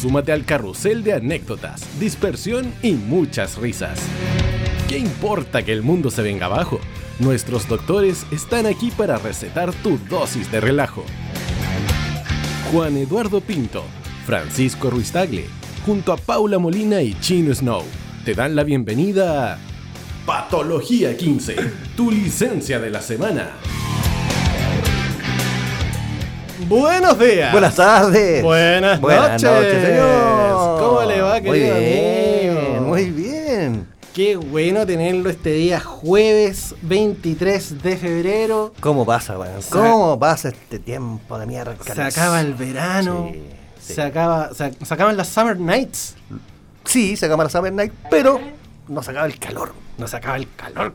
Súmate al carrusel de anécdotas, dispersión y muchas risas. ¿Qué importa que el mundo se venga abajo? Nuestros doctores están aquí para recetar tu dosis de relajo. Juan Eduardo Pinto, Francisco Ruiz Tagle, junto a Paula Molina y Chino Snow, te dan la bienvenida a Patología 15, tu licencia de la semana. Buenos días. Buenas tardes. Buenas, Buenas noches, señor. ¿Cómo le va, Muy querido bien, amigo? muy bien. Qué bueno tenerlo este día jueves 23 de febrero. ¿Cómo pasa, weón? ¿Cómo pasa este tiempo de mierda? Se acaba el verano. Sí, sí. Se, acaba, se, se acaban las Summer Nights. Sí, se acaba la Summer Night, pero no se acaba el calor. No se acaba el calor.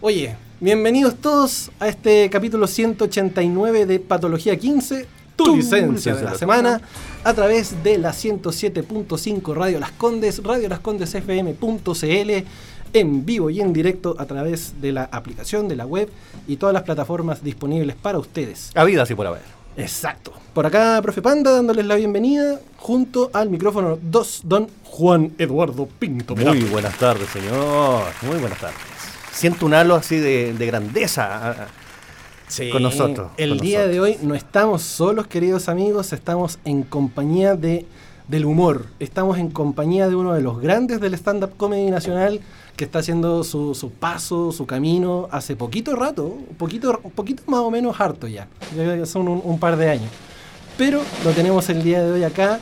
Oye, bienvenidos todos a este capítulo 189 de Patología 15, tu, Tu licencia de la semana, a través de la 107.5 Radio Las Condes, Radio Las Condes FM.cl, en vivo y en directo a través de la aplicación de la web y todas las plataformas disponibles para ustedes. Habida así por haber. Exacto. Por acá, profe Panda, dándoles la bienvenida, junto al micrófono 2, don Juan Eduardo Pinto. Muy buenas tardes, señor. Muy buenas tardes. Siento un halo así de, de grandeza ah, ah, Sí, con nosotros. El con día de hoy no estamos solos, queridos amigos, estamos en compañía de, del humor. Estamos en compañía de uno de los grandes del stand-up comedy nacional que está haciendo su, su paso, su camino hace poquito rato, un poquito, poquito más o menos harto ya. Ya son un, un par de años. Pero lo tenemos el día de hoy acá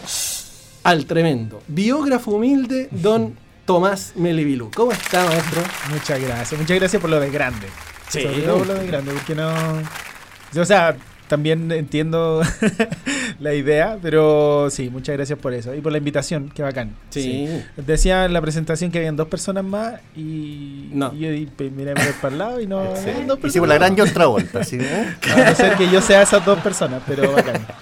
al tremendo. Biógrafo humilde, don Tomás Melibilú. ¿Cómo está, maestro? Muchas gracias, muchas gracias por lo de grande. Sí. Sobre todo por lo de grande, porque no. O sea, también entiendo la idea, pero sí, muchas gracias por eso. Y por la invitación, qué bacán. Decía en la presentación que habían dos personas más y, No. y yo di- pe- miré para el lado y no. Sí. dos personas Hicimos la gran John Travolta, ¿sí? ¿eh? A no ser que yo sea esas dos personas, pero bacán.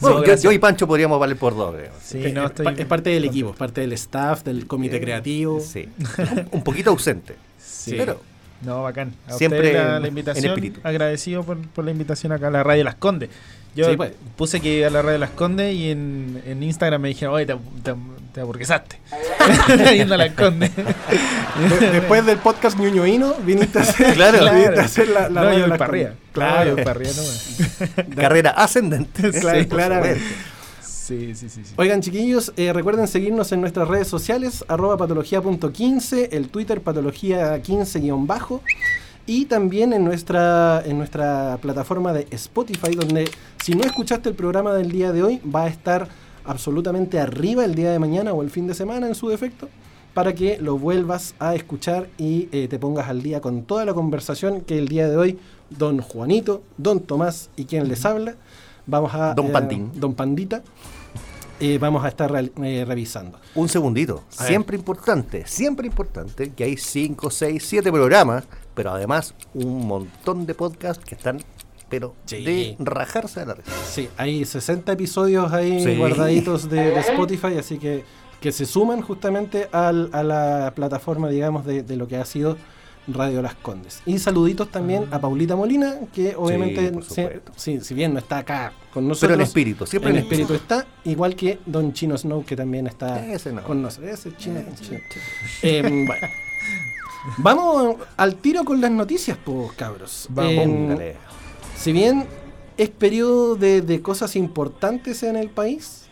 Bueno, yo, y Pancho podríamos valer por dos, creo. Sí, no, es, estoy pa- es parte del equipo, es parte del staff, del comité creativo. Sí. Un, un poquito ausente. Sí. Pero No, bacán. A Siempre la, en la invitación. espíritu. Agradecido por, por la invitación acá a la Radio Las Condes. Yo Sí, pues. puse que a la Radio Las Condes y en, en Instagram me dijeron, oye, te, te, te aburguesaste. Yendo a Las Condes. De- después del podcast ñoñoíno, viniste a hacer, Claro. viniste a hacer la, la no, yo arriba. Condes. Claro, yo Claro. carrera ascendente. Claro, Sí, claramente. sí, sí. sí. Oigan, chiquillos, eh, recuerden seguirnos en nuestras redes sociales, arroba patología.15, el Twitter patología15-bajo, y también en nuestra, en nuestra plataforma de Spotify, donde si no escuchaste el programa del día de hoy, va a estar absolutamente arriba el día de mañana o el fin de semana en su defecto, para que lo vuelvas a escuchar y eh, te pongas al día con toda la conversación que el día de hoy, don Juanito, don Tomás y quien les habla, vamos a... Don eh, Pandín. Don Pandita eh, vamos a estar eh, revisando. Un segundito. A ver. Siempre importante, siempre importante que hay 5, 6, 7 programas, pero además un montón de podcasts que están, pero Sí. de rajarse a la risa. Sí, hay 60 episodios ahí Sí. guardaditos de, de Spotify, así que, que se suman justamente al- a la plataforma, digamos, de, de lo que ha sido Radio Las Condes. Y saluditos también a Paulita Molina, que obviamente, si, sí, si bien no está acá con Pero nosotros, en espíritu, siempre en espíritu está, igual que Don Chino Snow, que también está Ese no. con nosotros. Ese chino, chino. Em, bueno. Vamos al tiro con las noticias, pues, cabros. Vamos. Póngale. Si bien es periodo de, de cosas importantes en el país,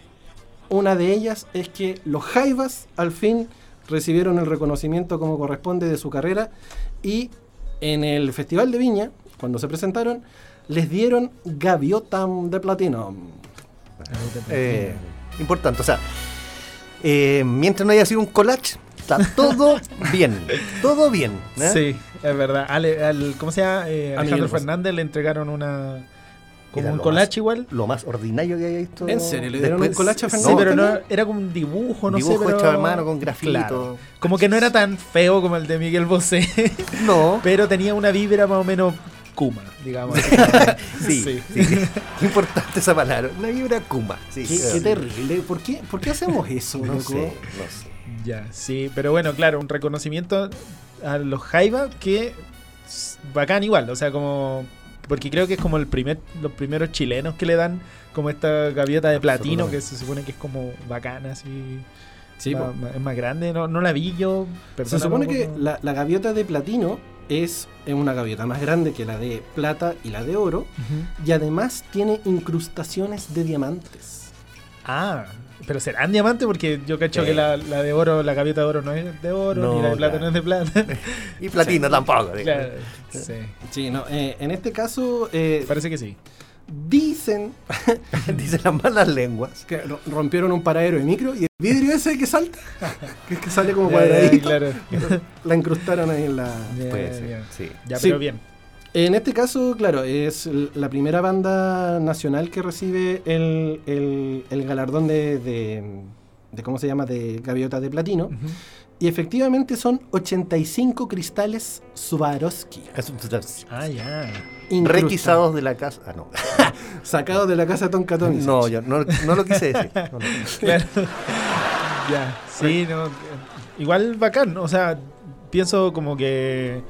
una de ellas es que los Jaivas al fin recibieron el reconocimiento como corresponde de su carrera y en el Festival de Viña, cuando se presentaron, les dieron gaviota de platino. Eh, importante, o sea, eh, mientras no haya sido un collage, está todo bien, todo bien. ¿eh? Sí, es verdad. Ale- al, ¿Cómo se llama? Eh, Alejandro. Fernández le entregaron una, Como un collage igual. Lo más ordinario que haya visto. ¿En serio? ¿Le dieron un collage a Sí, Fernando? pero no, era como un dibujo, no Dibujo sé, pero... hecho a mano con grafito. Claro. Como que no era tan feo como el de Miguel Bosé, No. pero tenía una vibra más o menos Kuma, digamos. Sí, Sí. sí. Importante esa palabra. Una vibra Kuma. Sí, Qué, sí. qué terrible. ¿Por qué, ¿Por qué hacemos eso, No loco? sé, no sé. Ya, sí, pero bueno, claro, un reconocimiento a los Jaiba que bacán igual, o sea, como porque creo que es como el primer los primeros chilenos que le dan como esta gaviota de platino que se supone que es como bacana así. Sí, es más grande, no, no la vi yo. Se supone que no- la, la gaviota de platino es es una gaviota más grande que la de plata y la de oro. Y además tiene incrustaciones de diamantes. Ah, pero serán diamantes porque yo cacho Sí. que la, la de oro, la gaviota de oro no es de oro, No, ni la de plata claro. no es de plata. Y platino tampoco. digo. claro, sí, Sí, no, eh, en este caso eh, parece que sí. dicen Dicen las malas lenguas. que ro- rompieron un paradero de micro y el vidrio ese que salta, que, es que sale como cuadradito, claro. la incrustaron ahí en la... Ser, sí. Ya, Sí. pero bien. En este caso, claro, es la primera banda nacional que recibe el, el- el galardón de, de- de, ¿cómo se llama?, de gaviota de platino. Y efectivamente son 85 cristales Swarovski. Un- Ah, ya. Requisados de la casa. Ah, no. Sacados de la casa de Tonka Tomisic. No, yo no, no lo quise decir. No, no. Claro. ya, sí, no. Igual bacán, o sea, pienso como que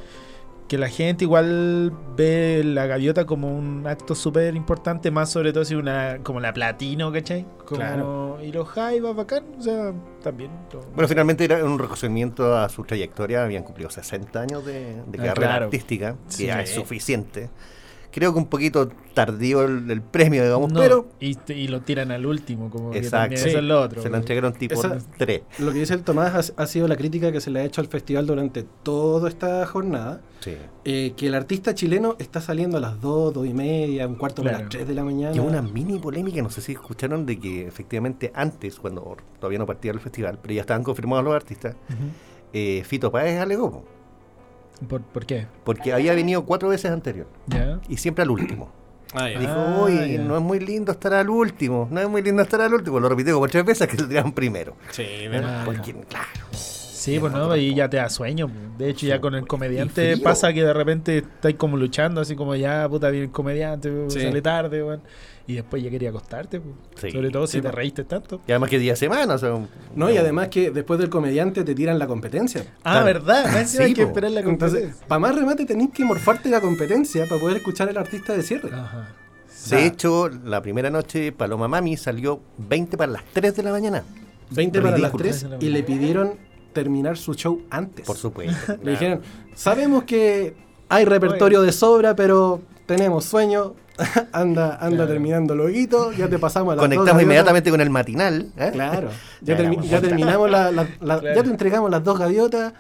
que la gente igual ve la gaviota como un acto súper importante, más sobre todo si una como la platino, ¿cachai? Como, Claro. Y los jaivas bacán, o sea, también. Bueno, finalmente era un reconocimiento a su trayectoria. Habían cumplido 60 años de, de Ah, carrera claro. artística, que Sí. ya es suficiente. Creo que un poquito tardío el, el premio, digamos, No, pero y, y lo tiran al último, como que Exacto. también Sí. eso es lo otro. se lo entregaron tipo Esa- 3. Lo que dice el Tomás ha, ha sido la crítica que se le ha hecho al festival durante toda esta jornada. Sí. eh, que el artista chileno está saliendo a las 2, 2 y media, un cuarto para Claro. las 3 de la mañana. Y hubo una mini polémica, no sé si escucharon, de que efectivamente antes, cuando todavía no partía el festival, pero ya estaban confirmados los artistas, eh, Fito Páez alegó, ¿Por, ¿Por qué? porque había venido cuatro veces anterior ¿Ya? y siempre al último. Ah, ya. Dijo, Ah, uy, ya. no es muy lindo estar al último, no es muy lindo estar al último. Lo repitió como tres veces que tiraban primero. Sí, Ah, Porque, ya. claro, Sí, pues no, y ya te da sueño. pues. De hecho, ya con el comediante pasa que de repente estáis como luchando, así como ya, puta, viene el comediante, pues, Sí. sale tarde, weón. Y después ya quería acostarte, pues. Sí. Sobre todo si te reíste tanto. y además que día semana, o sea, un- No, y además que después del comediante te tiran la competencia. Ah, Claro. ¿verdad? Más hay que esperar la Entonces, para más remate tenéis que morfarte la competencia para poder escuchar al artista de cierre. Ajá. De hecho, la primera noche Paloma Mami salió 20 para las 3 de la mañana. 20 para las Ridículo. 3 y le pidieron terminar su show antes. Por supuesto. Le dijeron, sabemos que hay repertorio de sobra, pero tenemos sueño. anda anda Claro. terminando luego, ya te pasamos a las dos Conectamos gaviotas". inmediatamente con el matinal. ¿eh? Claro. Ya, Ya termi- éramos ya terminamos la, la- la- Claro. ya te entregamos las dos gaviotas,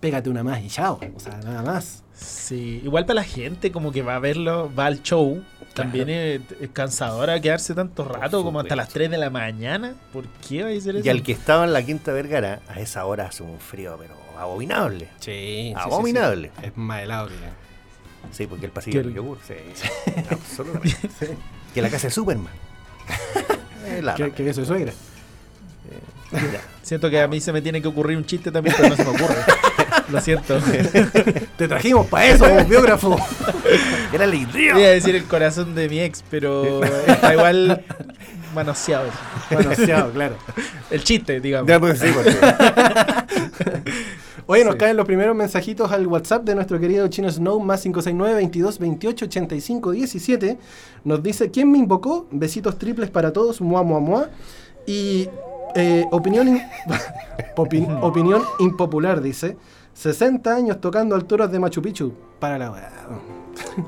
pégate una más y chao. O sea, nada más. Sí, igual para la gente como que va a verlo, va al show, también es, es cansadora quedarse tanto rato, como hasta las 3 de la mañana. ¿Por qué va a ser eso? Y al que estaba en la Quinta Vergara, a esa hora hace un frío, pero abominable. Sí. Abominable. Es más helado que Sí, porque el pasillo del el- yogur. Sí, absolutamente. Que la casa de Superman. Eh, que, que eso es suegra. ya. Siento que a mí se me tiene que ocurrir un chiste también, pero no se me ocurre. Lo siento. Te trajimos para eso, como biógrafo. Era la idea. Iba a decir el corazón de mi ex, pero está igual manoseado. Manoseado, claro. El chiste, digamos. Ya, pues, sí, porque- Oye, nos Sí. caen los primeros mensajitos al WhatsApp de nuestro querido Chino Snow, más 569 22 28 85 17. Nos dice: ¿Quién me invocó? Besitos triples para todos, mua, mua, mua. Y eh, opinión, in- opi- opinión impopular, dice: 60 años tocando alturas de Machu Picchu. Para la.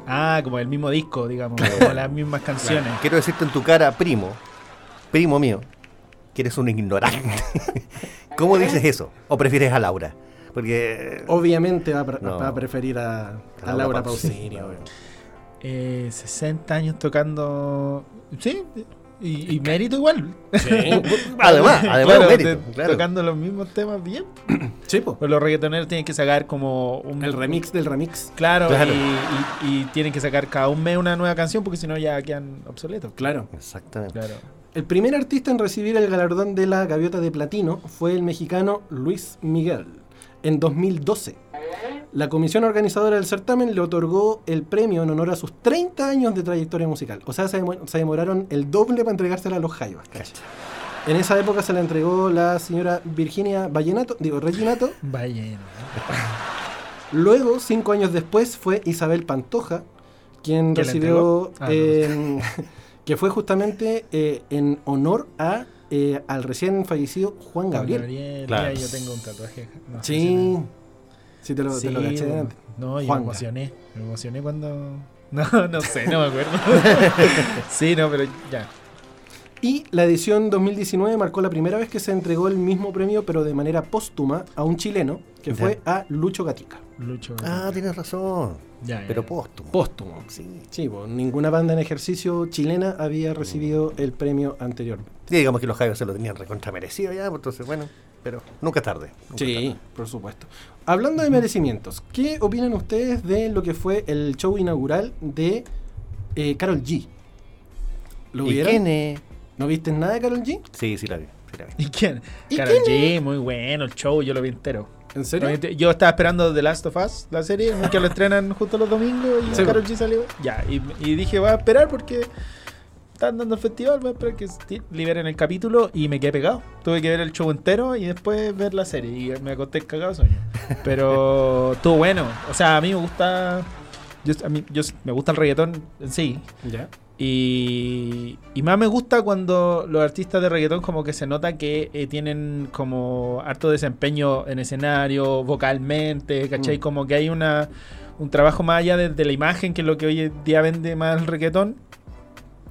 Ah, como el mismo disco, digamos, como las mismas canciones. Quiero decirte en tu cara, primo, primo mío, que eres un ignorante. ¿Cómo dices eso? ¿O prefieres a Laura? Porque Obviamente va a, pre- No. va a preferir a, a Laura Laura Pausini. Pausini. Eh, 60 años tocando. Sí, Y, mérito igual. Sí. además, además mérito. Tocando los mismos temas bien. Sí, pues. los reggaetoneros tienen que sacar como un... El remix del remix. Claro, Y, tienen que sacar cada un mes una nueva canción porque si no ya quedan obsoletos. Claro. Exactamente. Claro. El primer artista en recibir el galardón de la Gaviota de Platino fue el mexicano Luis Miguel en 2012. La comisión organizadora del certamen le otorgó el premio en honor a sus 30 años de trayectoria musical. O sea, se, demoraron el doble para entregársela a los Jaivas. En esa época se la entregó la señora Virginia Vallenato, digo, Reginato. Vallenato. Luego, cinco años después, fue Isabel Pantoja, quien recibió, ah, que fue justamente eh, en honor a eh, al recién fallecido Juan Gabriel. Gabriel claro. yo tengo un tatuaje. sí. Sí, te lo, te lo caché No, yo me emocioné. Me emocioné cuando. No, no sé, no me acuerdo. sí, no, pero ya. Y la edición 2019 marcó la primera vez que se entregó el mismo premio, pero de manera póstuma, a un chileno, que fue a Lucho Gatica. Lucho Ah, tienes razón. Ya, pero póstumo. Póstumo. Sí. Sí, ninguna banda en ejercicio chilena había recibido el premio anterior. Sí, digamos que los Jaivas se lo tenían recontra merecido ya, pues, entonces bueno pero nunca es tarde. sí, por supuesto. Hablando de merecimientos, ¿qué opinan ustedes de lo que fue el show inaugural de eh, Carol G? ¿Lo vieron? ¿Y quién ¿No viste nada de Carol G? Sí, sí la vi. ¿Y quién? Carol G, muy bueno el show, yo lo vi entero. ¿En serio? Yo estaba esperando The Last of Us, la serie, que lo estrenan justo los domingos y Carol G salió. Ya, y, y dije, voy a esperar porque están dando el festival, voy a esperar que liberen el capítulo y me quedé pegado. Tuve que ver el show entero y después ver la serie y me acosté cagado sueño. Pero estuvo bueno. O sea, a mí me gusta. Yo, a mí, yo me gusta el reggaetón en sí. Ya. Y, y, más me gusta cuando los artistas de reggaetón como que se nota que eh, tienen como harto desempeño en escenario, vocalmente, ¿cachai? Mm. Como que hay una, un trabajo más allá de, la imagen, que es lo que hoy en día vende más el reggaetón.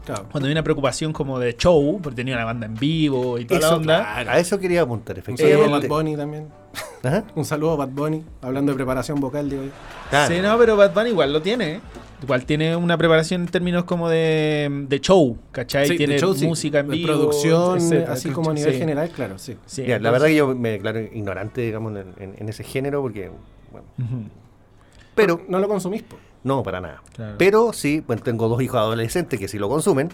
Cuando hay una preocupación como de show, porque tenía una banda en vivo y toda la onda. a eso quería apuntar, efectivamente. Un saludo a Bad Bunny también. Un saludo a Bad Bunny, hablando de preparación vocal de hoy. Sí, no, pero Bad Bunny igual lo tiene. ¿eh? Igual tiene una preparación en términos como de, de show, ¿cachai? tiene música en vivo. producción, así como a nivel general, claro, sí. la verdad que yo me declaro ignorante, digamos, en, ese género, porque, bueno. Pero. No lo consumís, pues. No, para nada. Pero sí, bueno, tengo dos hijos adolescentes que sí lo consumen.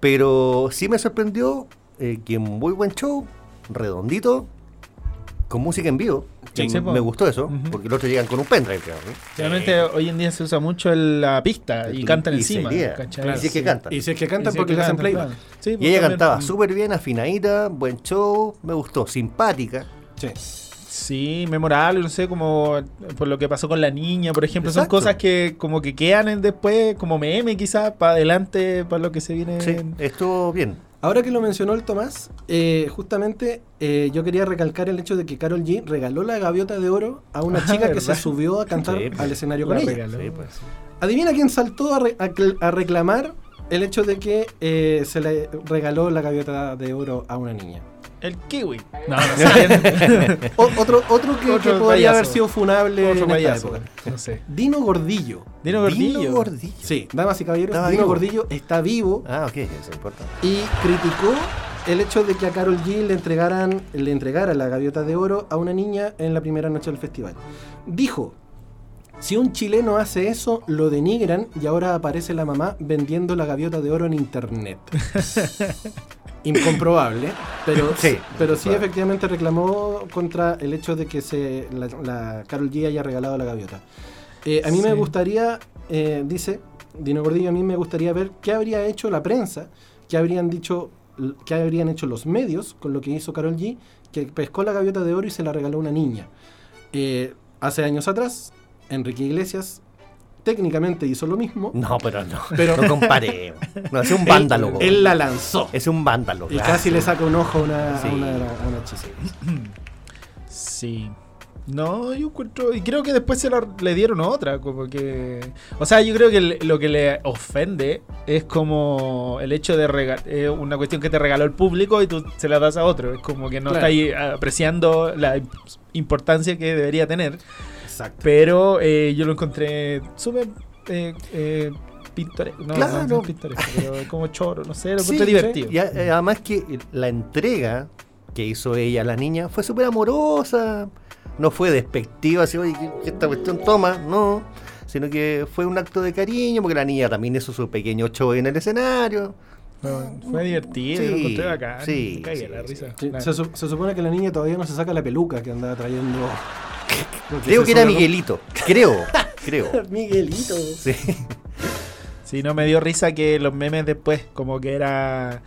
Pero sí me sorprendió eh, que un muy buen show, redondito, con música en vivo. me gustó eso, porque los otros llegan con un pendrive, Realmente hoy en día se usa mucho la pista y cantan encima. Y si es que cantan. Y si es que cantan porque le hacen playback. y ella cantaba súper bien, afinadita, buen show, me gustó, simpática. Sí. Sí, memorable, no sé, como por lo que pasó con la niña, por ejemplo, son cosas que como que quedan después como meme quizás para adelante, para lo que se viene. Sí, estuvo bien. Ahora que lo mencionó el Tomás, eh, justamente eh, yo quería recalcar el hecho de que Carol G regaló la gaviota de oro a una chica que se subió a cantar al pues, escenario con ella. Pues. Adivina quién saltó a, reclamar el hecho de que eh, se le regaló la gaviota de oro a una niña. El kiwi. No, no sé. otro, otro que, podría haber sido funable en esta época. No sé. Dino Gordillo. Dino Gordillo. Dino Gordillo. Sí, damas y caballeros, Dino Gordillo está vivo. Ah, ok, eso importa. Y criticó el hecho de que a Carol G le entregaran le entregara la gaviota de oro a una niña en la primera noche del festival. Dijo, si un chileno hace eso, lo denigran y ahora aparece la mamá vendiendo la gaviota de oro en internet. incomprobable, pero sí, pero sí efectivamente reclamó contra el hecho de que se la, Carol G haya regalado la gaviota. Eh, a mí me gustaría, eh, dice Dino Gordillo, a mí me gustaría ver qué habría hecho la prensa, qué habrían dicho, qué habrían hecho los medios con lo que hizo Carol G, que pescó la gaviota de oro y se la regaló a una niña. Eh, hace años atrás, Enrique Iglesias técnicamente hizo lo mismo. No, pero no. Pero no comparemos. No, es un vándalo. Él, la lanzó. Es un vándalo. Y casi le saca un ojo a una, sí. a una, Sí. No, yo encuentro. Y creo que después se le dieron otra. Como que. O sea, yo creo que lo que le ofende es como el hecho de regalar. una cuestión que te regaló el público y tú se la das a otro. Es como que no está ahí apreciando la importancia que debería tener. Pero eh, yo lo encontré súper eh, eh, pintoresco. No, Claro. no es pintoresco, pero es como choro, no sé, lo Sí, encontré divertido. Y a- eh, además que la entrega que hizo ella a la niña fue súper amorosa. No fue despectiva, así, oye, esta cuestión toma, no. Sino que fue un acto de cariño, porque la niña también hizo su pequeño show en el escenario. Fue, fue divertido, Sí, lo encontré bacán. sí, me cagué sí, la sí. risa. Sí, Claro. se, su- se supone que la niña todavía no se saca la peluca que andaba trayendo. Creo que era Miguelito. Creo, creo. Miguelito. Sí. Sí, no me dio risa que los memes después, como que era.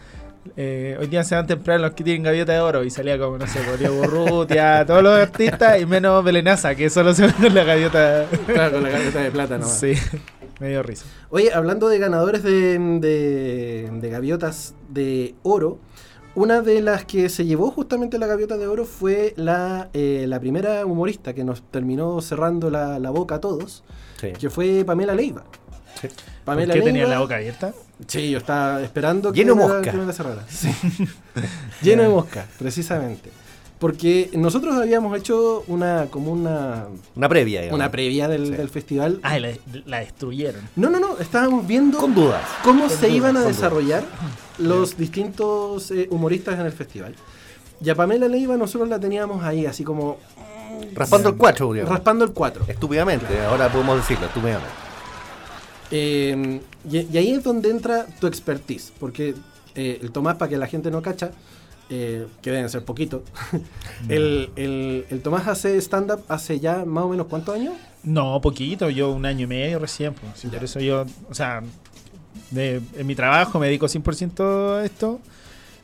eh, hoy día se van temprano los que tienen gaviota de oro y salía como, no sé, por Diego Urrutia, todos los artistas y menos Belenaza, que solo se ve con la gaviota. Claro, con la gaveta de plata nomás. Sí, me dio risa. Oye, hablando de ganadores de, de- de gaviotas de oro, una de las que se llevó justamente la gaviota de oro fue la, eh, la primera humorista que nos terminó cerrando la, la boca a todos, Sí. que fue Pamela Leiva. Sí. ¿Por qué tenía la boca abierta? Sí, yo estaba esperando Lleno de me la- mosca. que me la cerrara. Sí. Lleno de mosca, precisamente. Porque nosotros habíamos hecho una como una, Una previa, digamos. una previa del, Sí. del festival. Ah, y la, la destruyeron. No, no, no, estábamos viendo Con dudas. cómo Con se dudas, iban a desarrollar los distintos eh, humoristas en el festival. Y a Pamela Leiva nosotros la teníamos ahí, así como Raspando el 4, digamos. raspando el 4. Estúpidamente, ahora podemos decirlo, estúpidamente. Eh, y, y ahí es donde entra tu expertise, porque eh, el Tomás, para que la gente no cacha, eh, que deben ser poquito, el, el- el Tomás hace stand-up hace ya más o menos cuántos años? No, poquito, yo un año y medio recién. pues, por eso yo, o sea, de- en mi trabajo me dedico 100% a esto.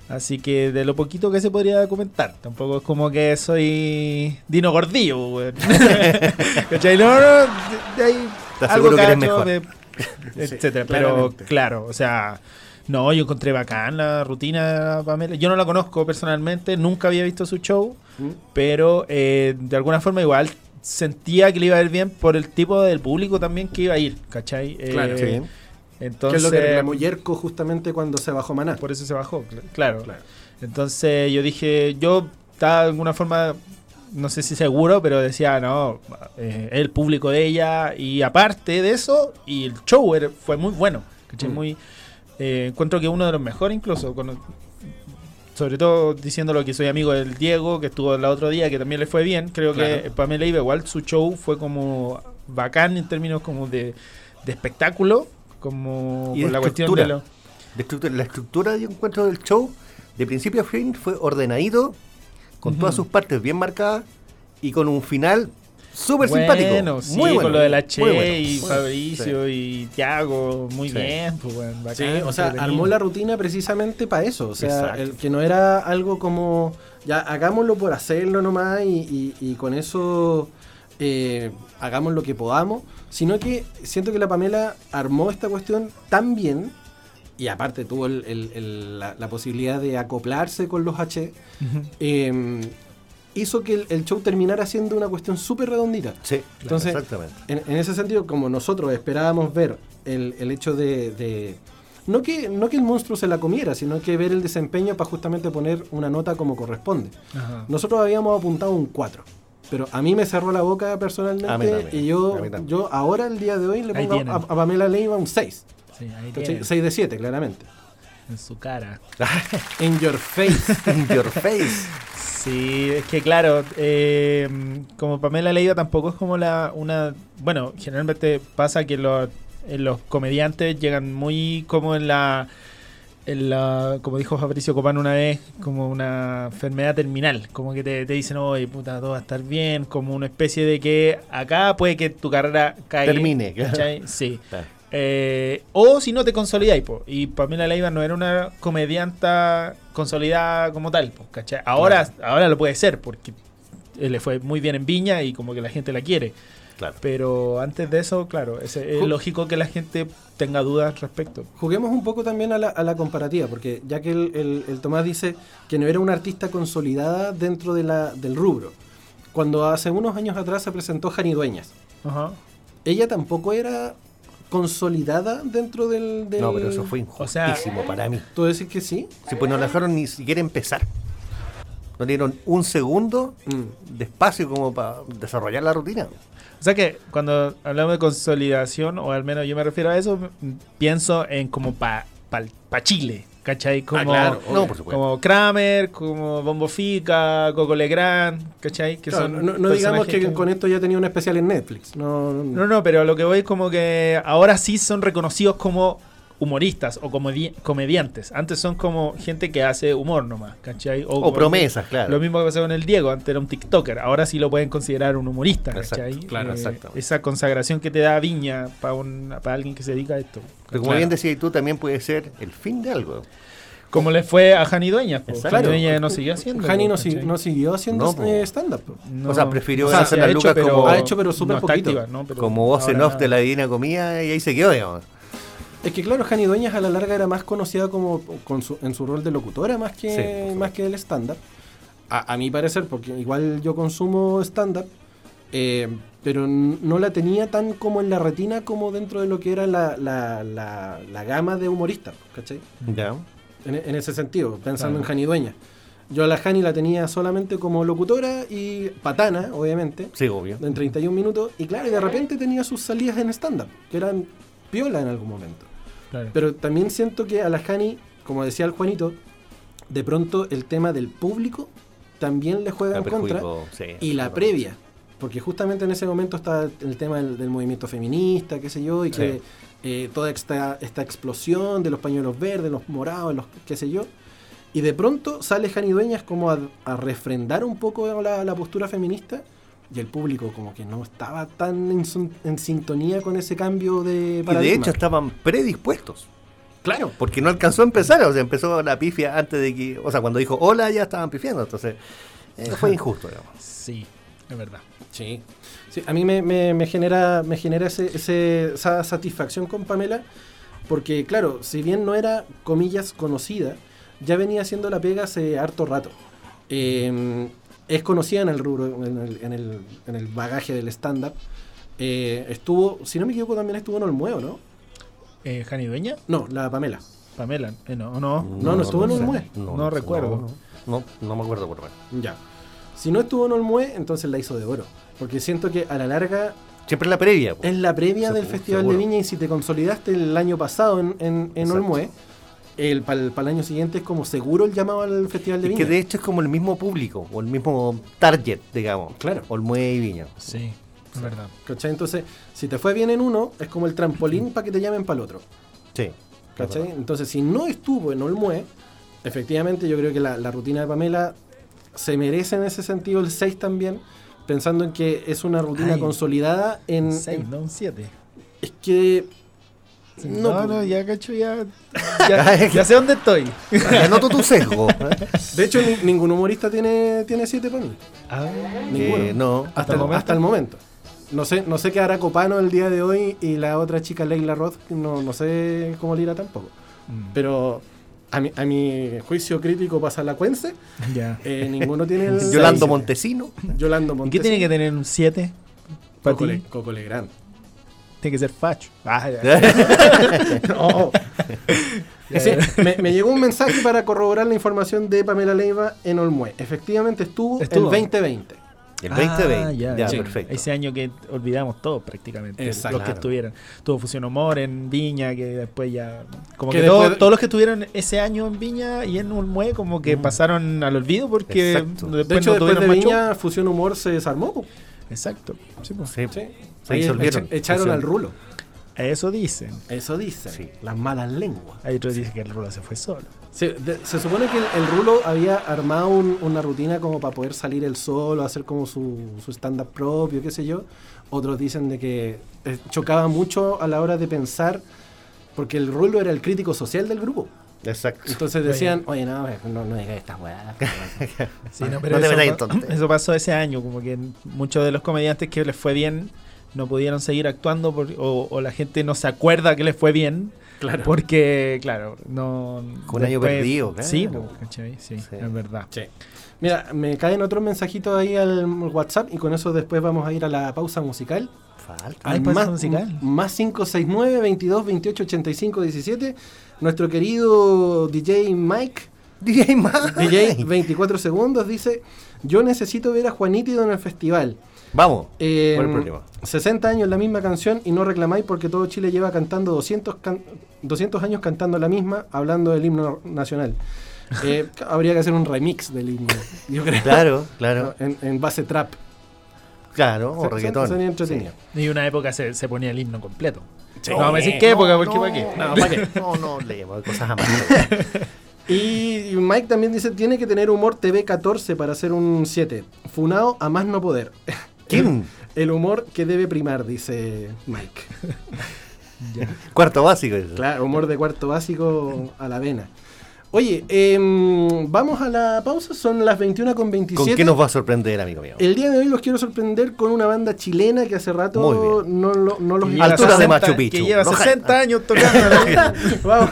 Así que de lo poquito que se podría comentar. Tampoco es como que soy Dino Gordillo, weón. ¿Cachai? No, no, de, ahí algo aseguro que eres cacho, mejor. de- etcétera. Pero claramente. claro, o sea, no, yo encontré bacán la rutina de Pamela. Yo no la conozco personalmente, nunca había visto su show, ¿Mm? pero eh, de alguna forma igual sentía que le iba a ir bien por el tipo del público también que iba a ir, ¿cachai? Claro, Eh, sí. Entonces, que es lo que reclamó Yerko justamente cuando se bajó Maná. por eso se bajó, cl- claro. Claro. Entonces yo dije, yo estaba de alguna forma, no sé si seguro, pero decía, no, eh, el público de ella y aparte de eso, y el show era- fue muy bueno. Mm. Muy, eh, encuentro que uno de los mejores incluso, con- sobre todo diciéndolo que soy amigo del Diego, que estuvo el otro día, que también le fue bien, creo que Claro. Pamela Iba igual su show fue como bacán en términos como de, de espectáculo, como Y por la cuestión estructura. de lo... Estructura, la estructura yo encuentro del show, de principio a fin, fue ordenadito, con todas sus partes bien marcadas y con un final súper bueno, simpático. Sí, muy bueno. con lo de la Che muy bueno, y muy bueno. Fabricio y Tiago, muy Sí. bien, pues bueno, bacán, Sí, o sea, armó la rutina precisamente para eso. O sea, el- que no era algo como, ya hagámoslo por hacerlo nomás y, y- y con eso eh, hagamos lo que podamos, sino que siento que la Pamela armó esta cuestión tan bien y aparte tuvo el- el- el- la, la posibilidad de acoplarse con los H, eh, hizo que el, show terminara siendo una cuestión súper redondita. Sí, Entonces, exactamente. En, en ese sentido, como nosotros esperábamos ver el, el hecho de, de- no, que, no que el monstruo se la comiera, sino que ver el desempeño para justamente poner una nota como corresponde. Ajá. Nosotros habíamos apuntado un 4. Pero a mí me cerró la boca personalmente A mí también, y yo, a mí también. yo ahora, el día de hoy, le pongo a, a Pamela Leiva un 6. Sí, ahí ¿cachai? tiene, 6 de 7, claramente. en su cara. In your face. In your face. Sí, es que claro, eh, como Pamela Leiva tampoco es como la una... Bueno, generalmente pasa que los, eh, los comediantes llegan muy como en la... La, como dijo Fabricio Copán una vez, como una enfermedad terminal, como que te, te dicen, oye, puta, todo va a estar bien, como una especie de que acá puede que tu carrera caiga. Termine. ¿cachai? Sí. Claro. Eh, o si no te consolidáis, po. Y Pamela Leiva no era una comedianta consolidada como tal, po, ¿cachai? Ahora, ahora lo puede ser, porque le fue muy bien en Viña y como que la gente la quiere. Claro. Pero antes de eso, claro, es, lógico que la gente tenga dudas respecto. Juguemos un poco también a la, a la comparativa, porque ya que el, el- el Tomás dice que no era una artista consolidada dentro de la, del rubro, cuando hace unos años atrás se presentó Jani Dueñas, Ajá. ella tampoco era consolidada dentro del... del- No, pero eso fue O sea- injustísimo para mí. ¿Tú decís que sí? Si pues no la dejaron ni siquiera empezar. No dieron un segundo mm. de espacio como para desarrollar la rutina. O sea que cuando hablamos de consolidación, o al menos yo me refiero a eso, pienso en como para pa, Chile. ¿Cachai? Ah, como, no, como Kramer, como Bombo Fica, Coco Legrand, ¿cachai? Que son no, digamos que, con esto ya tenía un especial en Netflix. No, no, no, pero lo que voy es como que ahora sí son reconocidos como humoristas o comediantes. Antes son como gente que hace humor nomás, ¿cachai? O, promesas, claro. Lo mismo que pasó con el Diego, antes era un TikToker, ahora sí lo pueden considerar un humorista, ¿cachai? claro, eh, Esa consagración que te da Viña para para alguien que se dedica a esto. Pero como bien decías tú, también puede ser el fin de algo. Como le fue a Jani Dueñas. Jani Dueñas no siguió haciendo. Jani no, no, siguió haciendo eh, stand-up. o sea, prefirió hacer las lucas como. Ha hecho, pero súper poquito. como voz en off de la Divina Comida y ahí se quedó, digamos. Es que claro, Jani Dueñas a la larga era más conocida como en su rol de locutora más que, más que el stand-up. A, mi parecer, porque igual yo consumo stand-up, eh, pero no la tenía tan como en la retina como dentro de lo que era la, la, gama de humoristas, ¿cachai? Ya. En, ese sentido, pensando en Jani Dueñas. Yo a la Jani la tenía solamente como locutora y patana, obviamente. Sí, obvio. En 31 minutos. Y claro, y de repente tenía sus salidas en stand-up, que eran piola en algún momento. Pero también siento que a la Jani, como decía el Juanito, de pronto el tema del público también le juega en contra. y la previa. Porque justamente en ese momento está el tema del, movimiento feminista, qué sé yo, y que eh, toda esta, esta explosión de los pañuelos verdes, los morados, los qué sé yo. Y de pronto sale Jani Dueñas como a, refrendar un poco la, postura feminista y el público como que no estaba tan en, sintonía con ese cambio de paradigma. Y de hecho estaban predispuestos. Claro. Porque no alcanzó a empezar, o sea, empezó la pifia antes de que, o sea, cuando dijo hola ya estaban pifiando, entonces eh, fue injusto, digamos. Sí, es verdad. Sí. sí a mí me, me, genera, me genera ese, esa satisfacción con Pamela, porque claro, si bien no era, comillas, conocida, ya venía haciendo la pega hace harto rato. Eh, es conocida en el rubro, en el, bagaje del stand-up. Eh, estuvo, si no me equivoco, también estuvo en Olmueo, ¿no? Eh, ¿Jani Dueña? No, la Pamela. Pamela, eh, no, no, no, no, estuvo en Olmue. No, recuerdo. No, no, me acuerdo por lo Ya. Si no estuvo en Olmue, entonces la hizo de oro. Porque siento que a la larga. Siempre es la previa. Es la previa del Festival de Viña y si te consolidaste el año pasado en, en, en Olmue el, para, el, año siguiente es como seguro el llamado al Festival de Viña. que de hecho es como el mismo público, o el mismo target, digamos. Claro. Olmué y Viña. Sí, es verdad. ¿Cachai? Entonces, si te fue bien en uno, es como el trampolín para que te llamen para el otro. Sí. ¿Cachai? Entonces, si no estuvo en Olmué, efectivamente yo creo que la, rutina de Pamela se merece en ese sentido el 6 también, pensando en que es una rutina consolidada en... 6, no un 7. Es que no, no, ya cacho, ya, ya, sé dónde estoy. Ya noto tu sesgo. De hecho, ningún humorista tiene, tiene siete para mí. Ah, Ninguno. no. Hasta, el, hasta el momento. No sé, no sé qué hará Copano el día de hoy y la otra chica Leila Roth, no, no sé cómo le irá tampoco. Mm. Pero a mi, a mi juicio crítico pasa la cuense. Ya. Eh, ninguno tiene el Yolando Montesino. Yolando Montesino. ¿Y qué tiene que tener un 7? Coco, Le, Coco Legrand. Tiene que ser facho. Ah, no. me, llegó un mensaje para corroborar la información de Pamela Leiva en Olmué. Efectivamente estuvo, el 2020. El 2020, ah, ya, perfecto. Ese año que olvidamos todos prácticamente. Los que estuvieron. Tuvo Fusión Humor en Viña, que después ya. Como que, todos los que estuvieron ese año en Viña y en Olmué, como que mm. pasaron al olvido porque después de hecho, después de Viña, Fusión Humor se desarmó. Exacto. Sí, pues. sí. Echaron al rulo. Eso dicen. Eso dicen. Las malas lenguas. Hay otros dicen que el rulo se fue solo. Se, supone que el, rulo había armado una rutina como para poder salir el solo, hacer como su, su stand-up propio, qué sé yo. Otros dicen de que eh, chocaba mucho a la hora de pensar, porque el rulo era el crítico social del grupo. Exacto. Entonces decían, oye, no, no, no digas estas weas. sí, no, pero eso, eso, pasó ese año, como que muchos de los comediantes que les fue bien no pudieron seguir actuando o, la gente no se acuerda que les fue bien. Claro. Porque, claro, no. Con un año perdido, claro. Sí, sí, es verdad. Mira, me caen otros mensajitos ahí al WhatsApp y con eso después vamos a ir a la pausa musical. Falta. ¿Hay pausa musical? Más 569 22 28 85 17. Nuestro querido DJ Mike DJ Mike. DJ 24 segundos dice, yo necesito ver a Juanito en el festival. Vamos. Eh, ¿Cuál es el problema? 60 años la misma canción y no reclamáis porque todo Chile lleva cantando 200, can- 200 años cantando la misma, hablando del himno nacional. Eh, habría que hacer un remix del himno, yo creo. Claro, claro, En, en base trap. claro. O Se- reggaetón. Y una época se, se ponía el himno completo. Sí. No vamos a decir qué época, porque no, para qué. No, ¿para qué? No, no, leemos cosas a mano. Y Mike también dice, tiene que tener humor TV 14 para hacer un 7. Funao a más no poder. ¿Quién? El humor que debe primar, dice Mike. Cuarto básico. eso. Claro, humor de cuarto básico a la vena. Oye, em, vamos a la pausa, son las 21 con 27. ¿Con qué nos va a sorprender, amigo mío? El día de hoy los quiero sorprender con una banda chilena que hace rato no, lo- no los Altura de 60 Machu Picchu. Que lleva No, 60 años tocando. vamos,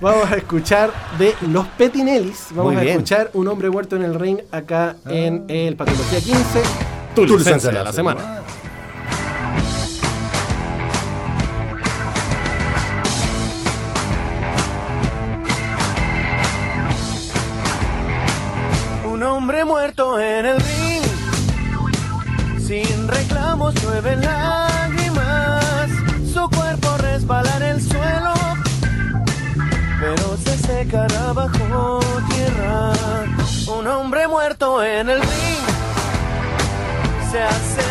vamos a escuchar de Los Petinellis. Vamos Muy a bien. escuchar Un hombre muerto en el ring acá en el Patología 15. Tu Tu licencia licencia de la semana. Un hombre muerto en el ring, sin reclamos llueve lágrimas, su cuerpo resbala en el suelo, pero se secará bajo tierra. Un hombre muerto en el ring, se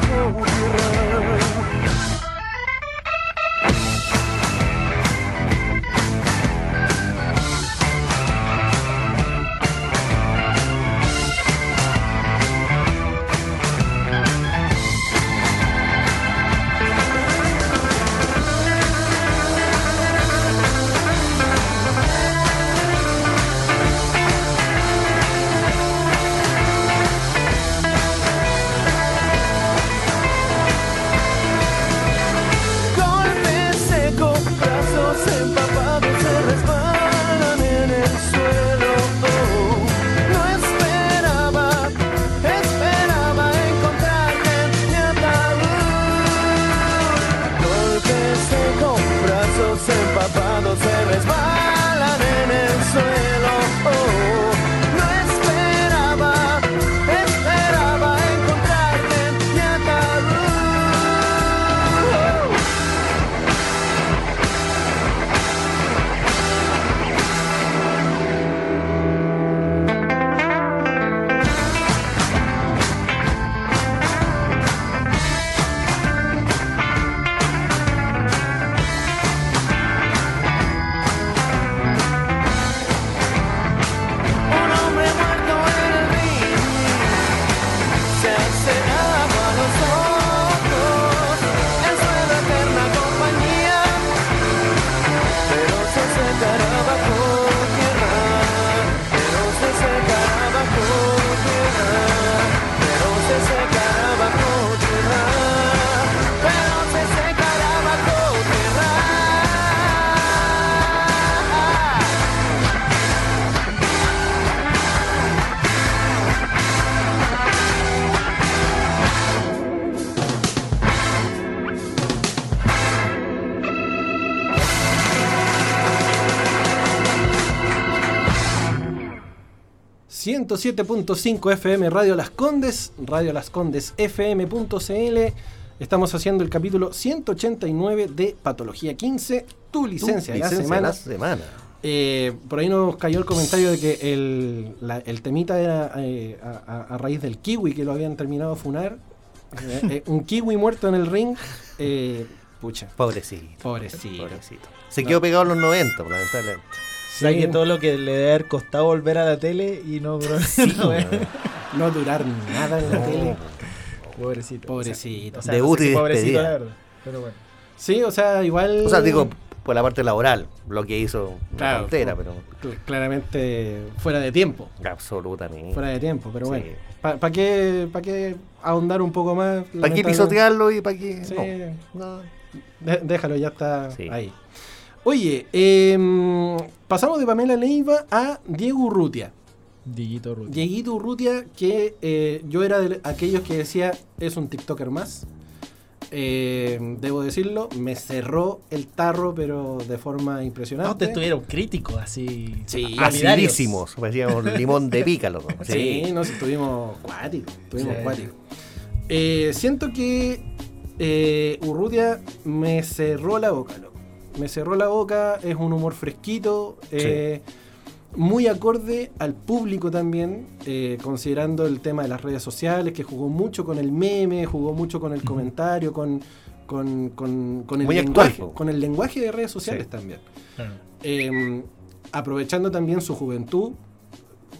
secará .5 FM Radio Las Condes, Radio Las Condes FM.cl. Estamos haciendo el capítulo 189 de Patología 15, tu licencia, de la Licencia semana. la semana. Eh, por ahí nos cayó el comentario de que el, la- el temita era eh, a, a- a raíz del kiwi que lo habían terminado de funar. Eh, un kiwi muerto en el ring. pucha, Pobrecito. pobrecito. Pobrecito. Se quedó pegado en los 90, lamentablemente. O sea, que todo lo que le debe haber costado volver a la tele y no... no, No durar nada en la tele. Pobrecito. Pobrecito. O sea, Debut no sé si y pobrecito, despedida. la verdad. Pero bueno. Sí, o sea, igual. O sea, digo, por la parte laboral, lo que hizo Claro, la tontera, fue- pero cl- claramente fuera de tiempo. absolutamente. Fuera de tiempo, pero Sí. bueno. ¿Para qué, pa qué ahondar un poco más? ¿Para qué pisotearlo y para qué? Sí, No. no. De- déjalo, ya está Sí. ahí. Oye, em, pasamos de Pamela Leiva a Diego Urrutia. Dieguito Ruti. Dieguito Urrutia, que eh, yo era de aquellos que decía es un TikToker más. Eh, debo decirlo, me cerró el tarro, pero de forma impresionante. No, te estuvieron críticos así. Sí. Acidísimos, parecíamos limón de pica los dos. Sí, nos estuvimos cuáticos. Estuvimos Sí. cuáticos. Eh, siento que eh, Urrutia me cerró la boca, loco. Me cerró la boca, es un humor fresquito, eh, muy acorde al público también, eh, considerando el tema de las redes sociales, que jugó mucho con el meme, jugó mucho con el comentario, con, con, con- con el, Muy lenguaje, con el lenguaje de redes sociales Sí. también. Eh, aprovechando también su juventud,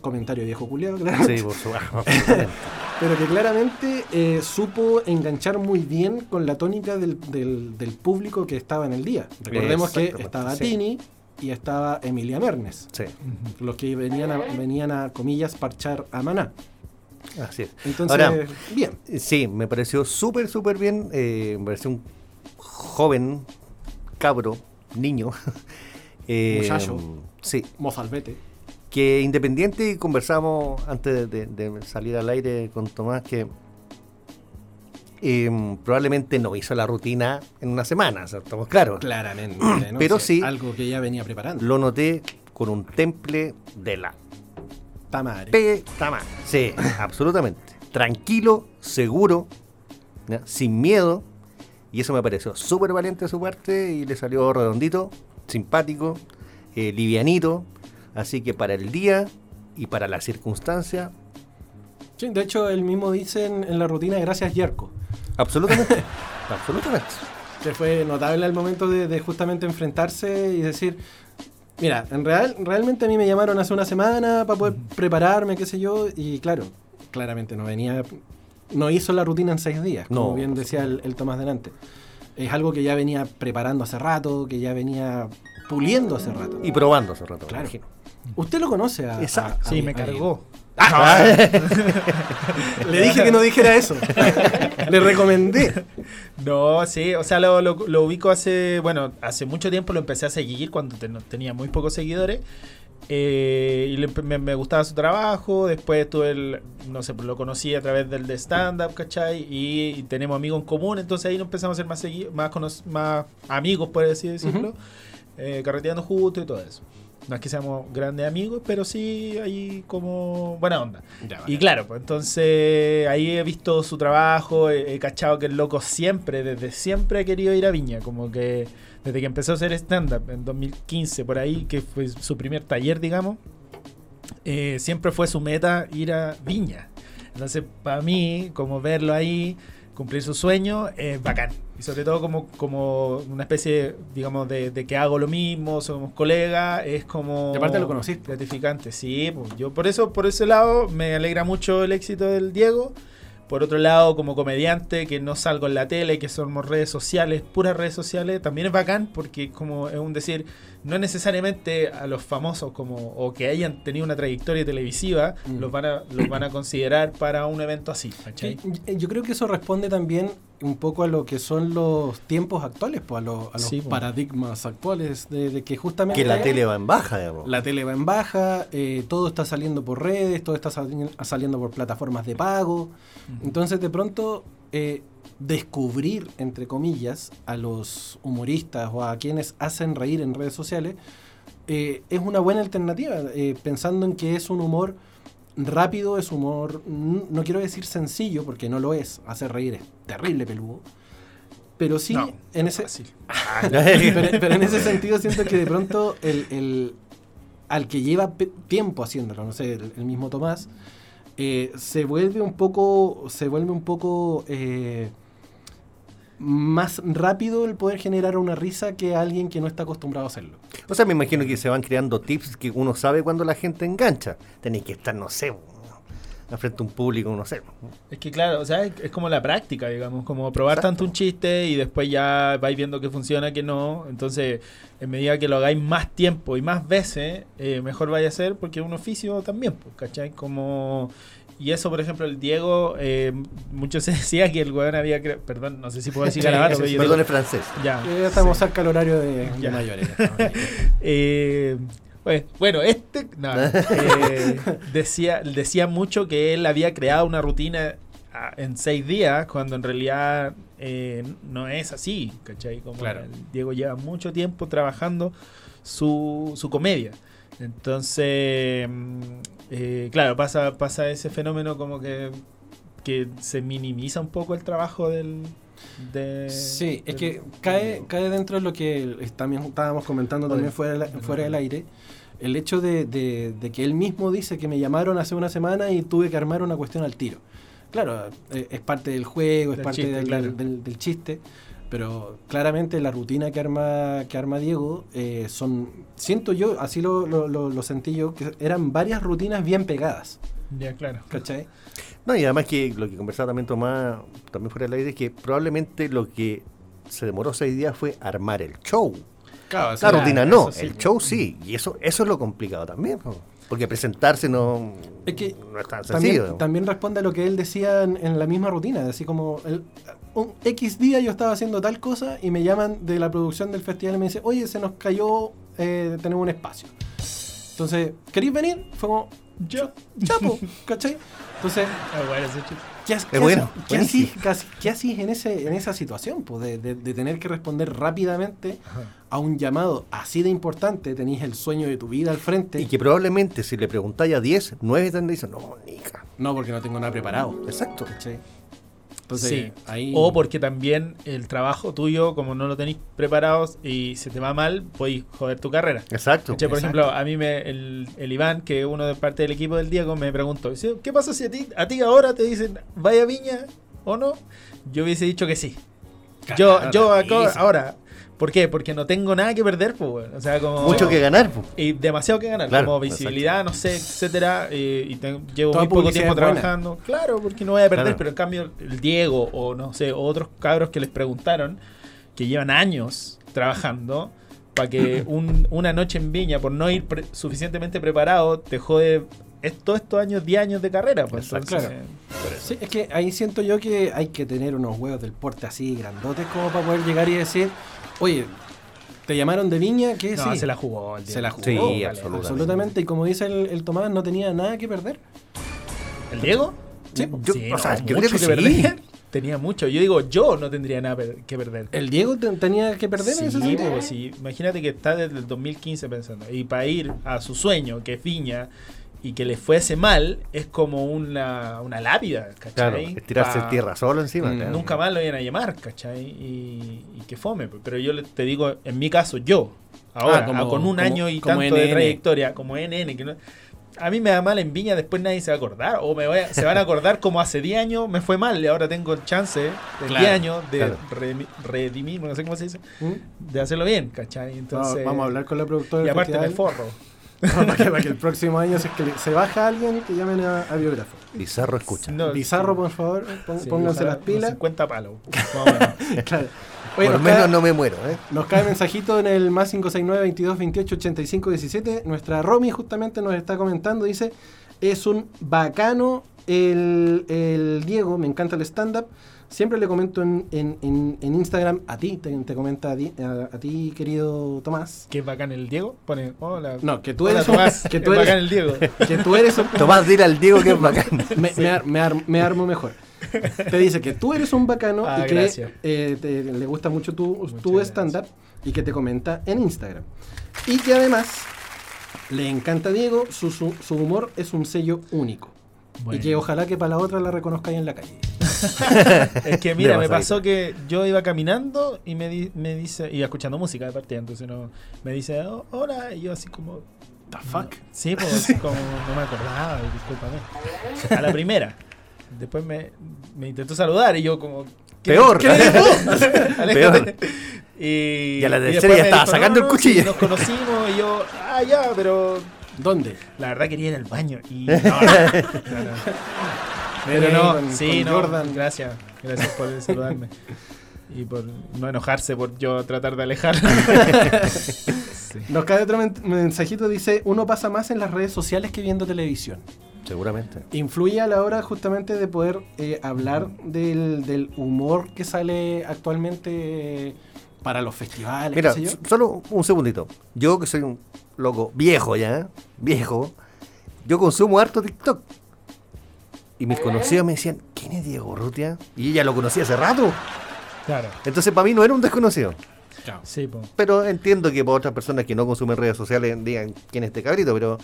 comentario viejo culiado, claro. Sí, por supuesto. Pero que claramente eh, supo enganchar muy bien con la tónica del, del- del público que estaba en el día. Recordemos que estaba sí. Tini y estaba Emilia Mernes, Sí, los que venían a, venían a, comillas, parchar a Maná. así es. Entonces, Ahora, bien. Sí, me pareció súper, súper bien. eh, me pareció un joven, cabro, niño. eh, Muchacho. Sí, Mozalbete. Que independiente, y conversamos antes de, de salir al aire con Tomás, que eh, probablemente no hizo la rutina en una semana, o sea, estamos claros. Claramente. ¿no? Pero O sea, sí. Algo que ya venía preparando. Lo noté con un temple de la Tamare. P. Tama. Sí, absolutamente. Tranquilo, seguro, sin miedo. Y eso me pareció súper valiente de su parte y le salió redondito, simpático, eh, livianito. Así que para el día y para la circunstancia, Sí, de hecho, él mismo dice en, en la rutina, gracias Yerko. absolutamente. absolutamente. que fue notable al momento de, de justamente enfrentarse y decir, mira, en real, realmente a mí me llamaron hace una semana para poder prepararme, qué sé yo, y claro, claramente no venía, no hizo la rutina en seis días, como No. bien decía el, el Tomás delante. Es algo que ya venía preparando hace rato, que ya venía puliendo hace rato. Y probando hace rato. me Claro. imagino. Usted lo conoce a... Exacto. a- a- Sí, a- me cargó. Le dije que no dijera eso. Le recomendé. No, sí, o sea, lo, lo, lo ubico hace, bueno, hace mucho tiempo lo empecé a seguir cuando ten- tenía muy pocos seguidores. eh, y le me, me gustaba su trabajo, después tuve el, no sé, lo conocí a través del de stand-up, ¿cachai? Y, y tenemos amigos en común, entonces ahí nos empezamos a ser más, más, más amigos, por así decirlo, eh, carreteando juntos y todo eso. No es que seamos grandes amigos, pero sí hay como buena onda. Y claro, pues entonces ahí he visto su trabajo, he, he cachado que el loco siempre, desde siempre ha querido ir a Viña, como que desde que empezó a hacer stand-up en 2015, por ahí, que fue su primer taller, digamos, eh, siempre fue su meta ir a Viña. Entonces, para mí, como verlo ahí, cumplir su sueño, es bacán. Y sobre todo como, como una especie, digamos, de, de que hago lo mismo, somos colegas, es como... Y aparte lo conociste. Gratificante, sí. Pues, yo por eso, por ese lado, me alegra mucho el éxito del Diego. Por otro lado, como comediante, que no salgo en la tele, que somos redes sociales, puras redes sociales, también es bacán porque como es un decir, no es necesariamente a los famosos como o que hayan tenido una trayectoria televisiva, Mm. los van a los van a considerar para un evento así, ¿cachai? Yo creo que eso responde también un poco a lo que son los tiempos actuales, pues, a, lo- a los Sí, pues. paradigmas actuales, de, de que justamente Que la tele va en baja, digamos. la tele va en baja, eh, todo está saliendo por redes, todo está sali- saliendo por plataformas de pago. Entonces, de pronto, eh, descubrir, entre comillas, a los humoristas o a quienes hacen reír en redes sociales eh, es una buena alternativa, eh, pensando en que es un humor rápido, es humor, no quiero decir sencillo, porque no lo es, hacer reír es terrible peludo, pero sí, No, en ese, fácil. pero, pero en ese sentido siento que de pronto el, el- al que lleva tiempo haciéndolo, no sé, el, el mismo Tomás, eh, se vuelve un poco, se vuelve un poco eh, más rápido el poder generar una risa que alguien que no está acostumbrado a hacerlo. O sea, me imagino que se van creando tips que uno sabe cuando la gente engancha. Tenéis que estar, no sé, frente a un público, no sé. Es que claro, o sea, es, es como la práctica, digamos, como probar tanto un chiste y después ya vais viendo que funciona, que no. Entonces, en medida que lo hagáis más tiempo y más veces, eh, mejor vaya a ser porque es un oficio también, pues, ¿cachai? Como... Y eso, por ejemplo, el Diego, eh, mucho se decía que el weón había... cre- Perdón, no sé si puedo decir Sí, garabato, sí, Perdón, digo- es francés. ya. Ya estamos cerca del horario de, de Ya. mayores. Eh, pues, bueno, este no, eh, decía, decía mucho que él había creado una rutina ah, en seis días, cuando en realidad eh, no es así, ¿cachai? Como Claro. el Diego lleva mucho tiempo trabajando su, su comedia. Entonces, mm, eh, claro, pasa, pasa ese fenómeno como que, que se minimiza un poco el trabajo del... de- Sí, es que cae, cae dentro de lo que también estábamos comentando también fuera, fuera del aire. El hecho de, de- de que él mismo dice que me llamaron hace una semana y tuve que armar una cuestión al tiro. Claro, eh, es parte del juego, es Del parte chiste, del, claro. del- del- del chiste, pero claramente la rutina que arma, que arma Diego eh, son, siento yo, así lo, lo- lo- lo sentí yo, que eran varias rutinas bien pegadas, Ya, claro. ¿cachai? No, y además que lo que conversaba también Tomás, también fuera del aire, es que probablemente lo que se demoró seis días fue armar el show. Claro, La rutina no, sí. el show sí. Y eso, eso es lo complicado también. po. Porque presentarse no, Es que no es tan También, sencillo. también responde a lo que él decía en, en la misma rutina, así como el- un X día yo estaba haciendo tal cosa y me llaman de la producción del festival y me dicen, oye, se nos cayó, eh, tenemos un espacio. Entonces, ¿queréis venir? Fue como, Yo. chapo, ¿cachai? Entonces, Ah. ¿qué, bueno, haces- ¿qué buenísimo. hacís, casi- qué hacís en, ese, en esa situación? Pues de, de- de tener que responder rápidamente a un llamado así de importante, tenéis el sueño de tu vida al frente. Y que probablemente si le preguntáis a 10, 9 tendrán dicen, no, nica. No, porque no tengo nada preparado. Exacto. ¿cachai? Entonces, sí. ahí... O porque también el trabajo tuyo, como no lo tenéis preparado y se te va mal, podéis joder tu carrera. Exacto. Por Exacto. ejemplo, a mí me, el, el Iván, que es uno de parte del equipo del Diego, me preguntó, ¿qué pasa si a ti, a ti ahora te dicen, vaya Viña o no? Yo hubiese dicho que sí. Yo, Claro, yo acá- ahora, ¿por qué? Porque no tengo nada que perder, pues, weón. O sea, como... Mucho que ganar. po. Y demasiado que ganar, Claro, como visibilidad, no sé, etcétera. eh, y te- llevo Toda muy poco tiempo buena. trabajando. Claro, porque no voy a perder, Claro. pero en cambio el Diego o no sé, otros cabros que les preguntaron, que llevan años trabajando, para que un- una noche en Viña, por no ir pre- suficientemente preparado, te jode es- todos estos años, 10 años de carrera. Pues, Exacto. entonces, Sí, es que ahí siento yo que hay que tener unos huevos del porte así grandotes como para poder llegar y decir, oye, ¿te llamaron de viña? ¿Qué? no, sí. se la jugó. Se la jugó. Sí, Vale, absolutamente. Absolutamente. Y como dice el, el Tomás, no tenía nada que perder. ¿El Diego? Sí, Yo- Sí, o sea, no, yo mucho creo que que sí. perder. Tenía mucho. Yo digo, yo no tendría nada que perder. El Diego te- tenía que perder en ese Sí, sentido. pues, sí. Imagínate que está desde el 2015 pensando. Y para ir a su sueño, que es Viña, y que le fuese mal, es como una, una lápida, Claro, ¿cachai? estirarse Pa- tierra solo encima. Mm, claro. Nunca más lo iban a llamar, ¿cachai? Y, y que fome. pues. Pero yo te digo, en mi caso, yo, ahora, Ah, como- ah, con un como- año y como tanto de NN. trayectoria, como NN, que no- a mí me da mal en Viña, después nadie se va a acordar. O me voy a- se van a acordar como hace 10 años me fue mal y ahora tengo el chance de Claro, 10 años de redimir, no sé cómo se dice, ¿Mm? de hacerlo bien, ¿cachai? Entonces, vamos a hablar con la productora Y aparte me festival. para, que, para que el próximo año, si es que se baja alguien, que llamen a, a biógrafo. Bizarro escucha. No, Bizarro, por favor, pon- Sí, pónganse las pilas. unos 50 palos. Claro. Oye, Por nos menos cae- no me muero, ¿eh? Nos cae mensajito en el más 569 22 28 85 17. Nuestra Romy justamente nos está comentando, dice, es un bacano el, el Diego, me encanta el stand-up. Siempre le comento en, en- en- en Instagram a ti, te, te comenta a ti, a- a ti, querido Tomás. Qué bacán el Diego. Pone, hola. No, que tú Hola, eres un- Tomás. que tú eres- bacán el Diego. Que tú eres un, Tomás, dile al Diego que es bacán. me, me ar- me ar- me armo mejor. Te dice que tú eres un bacano Ah, y que eh, te- le gusta mucho tu, tu stand-up y que te comenta en Instagram. Y que además le encanta a Diego, su, su, su humor es un sello único. Bueno. Y que ojalá que para la otra la reconozcáis en la calle. Es que mira, me pasó que yo iba caminando y me, di- me dice, iba escuchando música de partida, entonces no, me dice, "Oh, hola, y yo así como, The fuck? sí, pues como no me acordaba, discúlpame. A la primera. Después me, me intentó saludar y yo como... ¿qué- Peor. ¿qué. Peor. Y, Y a la y tercera ya estaba dijo, sacando el sí, cuchillo". nos conocimos y yo, ah, ya, pero ¿Dónde? La verdad quería ir al baño y... No, no, no, no. Pero no, con- sí, con no, Jordan. gracias. Gracias por saludarme. Y por no enojarse por yo tratar de alejar. Sí. Nos cae otro men- mensajito, dice, uno pasa más en las redes sociales que viendo televisión. Seguramente. Influye a la hora justamente de poder eh, hablar del, del humor que sale actualmente eh, para los festivales, Mira, qué sé yo. solo un segundito. Yo que soy un loco viejo ya, ¿eh? viejo, yo consumo harto TikTok. Y mis conocidos me decían, ¿quién es Diego Rutia? Y ella lo conocía hace rato. Claro. Entonces para mí no era un desconocido. Sí, po. Pero entiendo que para otras personas que no consumen redes sociales digan quién es este cabrito, pero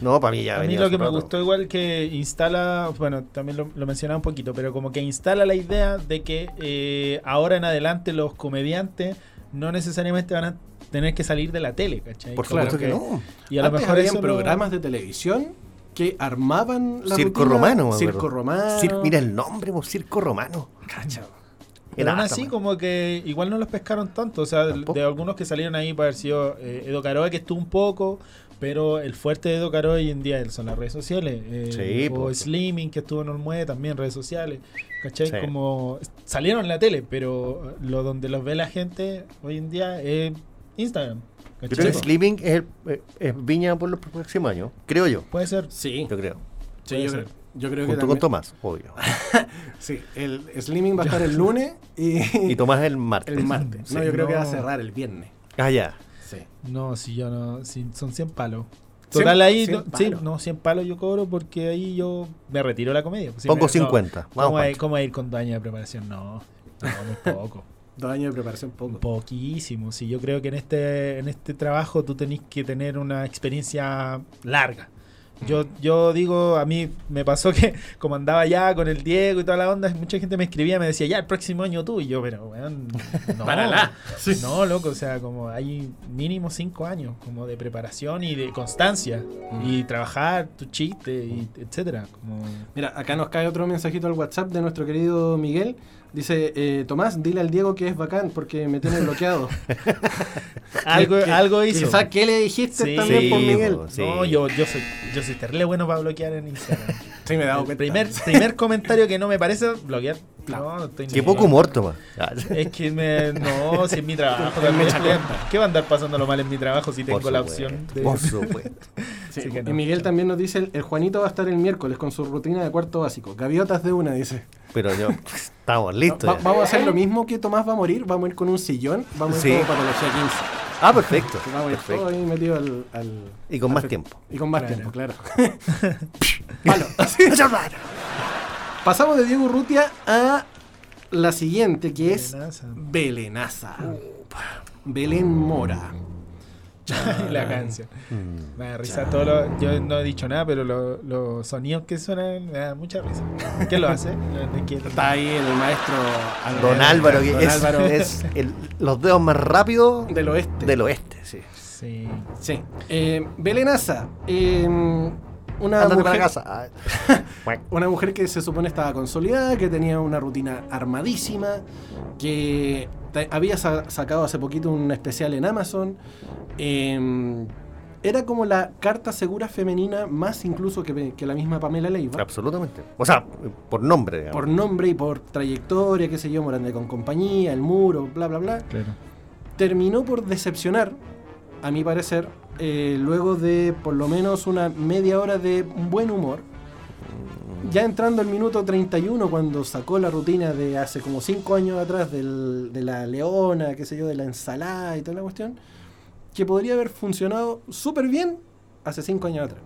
no, para mí ya A mí lo que me rato. gustó igual que instala, bueno, también lo, lo mencionaba un poquito, pero como que instala la idea de que eh, ahora en adelante los comediantes no necesariamente van a tener que salir de la tele, ¿cachai? Por supuesto que no. Y a lo mejor habían programas de televisión que armaban la Circo rutina- romano. Circo romano. Cir- mira el nombre, po, circo romano. Cacha. Pero aún Era así, como que igual no los pescaron tanto. O sea, de, algunos que salieron ahí, para haber sido eh, Edo Caroe, que estuvo un poco. Pero el fuerte de Edo Caroe hoy en día son las redes sociales. eh, Sí, o pues. Slimming, que estuvo en Olmué, también redes sociales. ¿Cachai? Sí. Como salieron en la tele, pero lo donde los ve la gente hoy en día es Instagram. Yo ¿cachai? creo que Sleeping es, el- eh, es Viña por los próximos años, creo yo. Puede ser. Sí, Yo creo. sí, yo, creo, yo creo que Junto con también- Tomás, obvio. Sí, el Slimming va a estar el lunes y, Y Tomás el martes. el martes. Sí, no, yo creo que va a cerrar el viernes. Ah, ya. Sí. No, si yo no. Si son 100 palos. Total, ahí. no, sí, no, 100 palos yo cobro porque ahí yo me retiro la comedia. Si Pongo me- no, 50. Vamos, ¿Cómo, a cómo a ir con dos años de preparación? No, no, muy poco. Dos años de preparación poco. Poquísimo. Sí, yo creo que en este, en este trabajo tú tenés que tener una experiencia larga. Yo, yo digo, a mí me pasó que como andaba ya con el Diego y toda la onda, mucha gente me escribía, me decía, ya el próximo año tú, y yo, pero weón, no, Párala. no, loco, o sea, como hay mínimo cinco años como de preparación y de constancia y trabajar tu chiste, y etcétera. Como... Mira, acá nos cae otro mensajito al WhatsApp de nuestro querido Miguel. Dice, eh, Tomás, dile al Diego que es bacán porque me tiene bloqueado. Algo, Que- algo hizo. Quizás, ¿qué le dijiste Sí, también por Miguel? sí. No, yo, yo soy, yo soy terrible bueno para bloquear en Instagram. Sí, me he dado El cuenta. primer, primer comentario que no me parece bloquear. No, no estoy Qué poco humor, Tomás. Ah, Es que me. No, si es mi trabajo. También. ¿Qué va a andar pasándolo mal en mi trabajo si tengo por la opción de. Por supuesto. Sí, Y no. Miguel también nos dice, el Juanito va a estar el miércoles con su rutina de cuarto básico. Gaviotas de una, dice. Pero yo, estamos listos. Va- vamos a hacer lo mismo que Tomás va a morir. Vamos a ir con un sillón. Vamos a ir como patología 15. Ah, perfecto. Vamos a ir todo perfecto. ahí metido al... al- Y con al más tiempo. Y con más Claro. tiempo, claro. Palo. Pasamos de Diego Urrutia a la siguiente, que es Amenaza. Belenaza. Belén Mora. la canción. Mm. Me da risa todo lo- Yo no he dicho nada, pero lo- los sonidos que suenan me da mucha risa. ¿Quién lo hace? Está ahí el maestro Don Álvaro, que Don es, Álvaro es el- los dedos más rápidos del oeste. del oeste, sí. Sí. Sí. Eh, Belenaza. eh, una mujer, para casa. Ah. Una mujer que se supone estaba consolidada, que tenía una rutina armadísima, que te- había sa- sacado hace poquito un especial en Amazon. eh, era como la carta segura femenina, más incluso que, que la misma Pamela Leiva. Absolutamente. O sea, por nombre, digamos. Por nombre y por trayectoria, qué sé yo, Morande con compañía, el muro, bla, bla, bla. Claro. terminó por decepcionar, a mi parecer, eh, luego de por lo menos una media hora de buen humor. Ya entrando al minuto 31, cuando sacó la rutina de hace como 5 años atrás del- de la leona, qué sé yo, de la ensalada y toda la cuestión, que podría haber funcionado súper bien hace 5 años atrás.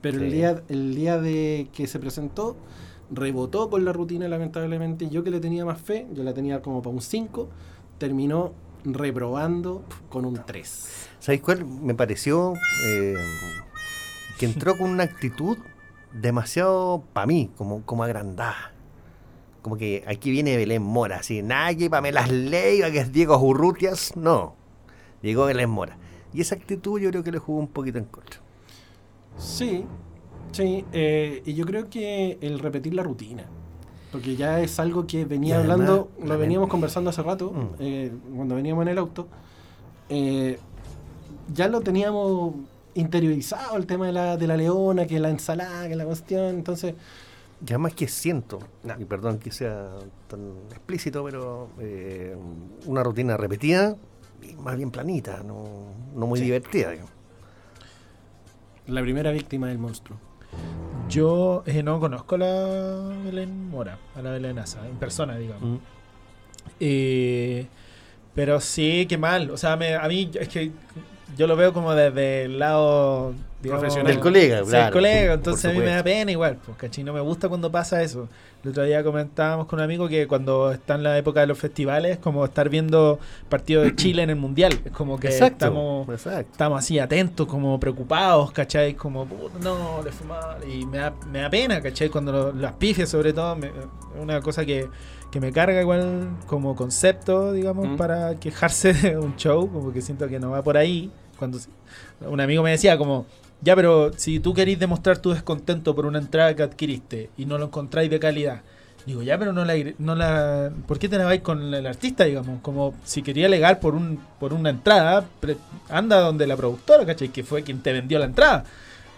Pero sí. el, día, el día de que se presentó, rebotó con la rutina, lamentablemente. Yo que le tenía más fe, yo la tenía como para un 5, terminó reprobando con un 3. ¿Sabéis cuál? Me pareció eh, que entró con una actitud demasiado, para mí, como, como agrandada. Como que aquí viene Belén Mora, así, nada que Pamela Leiva, que es Diego Urrutias, no. Llegó Belén Mora. Y esa actitud yo creo que le jugó un poquito en contra. Sí, sí, eh, y yo creo que el repetir la rutina, porque ya es algo que venía además, hablando, lo veníamos conversando hace rato, Mm. eh, cuando veníamos en el auto, eh, ya lo teníamos interiorizado el tema de la, de la leona, que la ensalada, que la cuestión. Entonces, Ya más que siento, y perdón que sea tan explícito, pero eh, una rutina repetida y más bien planita, no, no muy divertida. digamos. la primera víctima del monstruo. Yo eh, no conozco a la Belén Mora, a la Belén Asa, en persona, digamos. Mm. Eh, pero sí, qué mal. O sea, me- a mí es que yo lo veo como desde el lado digamos, Profesional. Del colega, Sí, claro. el colega, entonces a mí me da pena igual, pues, ¿cachai? No me gusta cuando pasa eso. El otro día comentábamos con un amigo que cuando está en la época de los festivales, como estar viendo partido de Chile en el Mundial. Es como que Exacto, estamos exacto. estamos así atentos, como preocupados, ¿cachai? Como, "Puta, no, le fue mal. Y me da, me da pena, ¿cachai? Cuando lo- las pifias, sobre todo, me- es una cosa que, que me carga igual como concepto, digamos, Mm. para quejarse de un show, como que siento que no va por ahí. Cuando un amigo me decía como, ya, pero si tú querís demostrar tu descontento por una entrada que adquiriste y no lo encontráis de calidad, Digo, ya, pero no la, no la. ¿Por qué te la vais con el artista, digamos? Como si quería alegar por un por una entrada, anda donde la productora, ¿cachai? Que fue quien te vendió la entrada.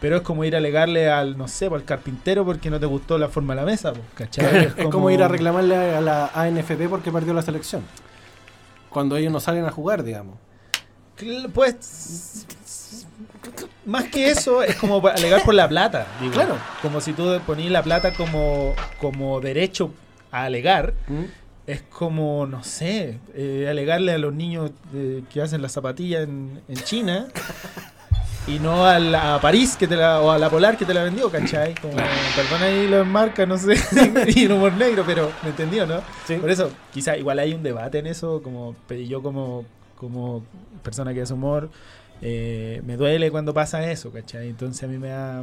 Pero es como ir a alegarle al, no sé, al carpintero porque no te gustó la forma de la mesa, pues, ¿cachai? Es como ir a reclamarle a la ANFP porque perdió la selección. Cuando ellos no salen a jugar, digamos. Pues. Más que eso, es como alegar por la plata. digo. Claro. Como si tú ponías la plata como, como derecho a alegar. ¿Mm? Es como, no sé, eh, alegarle a los niños eh, que hacen las zapatillas en, en China y no a, la- a París que te la, o a la Polar que te la vendió, ¿cachai? Como, perdón ahí las marcas, no sé, y el humor negro, pero me entendió, ¿no? Sí. Por eso, quizá igual hay un debate en eso, como pero yo como, como persona que hace humor, eh, me duele cuando pasa eso, ¿cachai? Entonces a mí me da...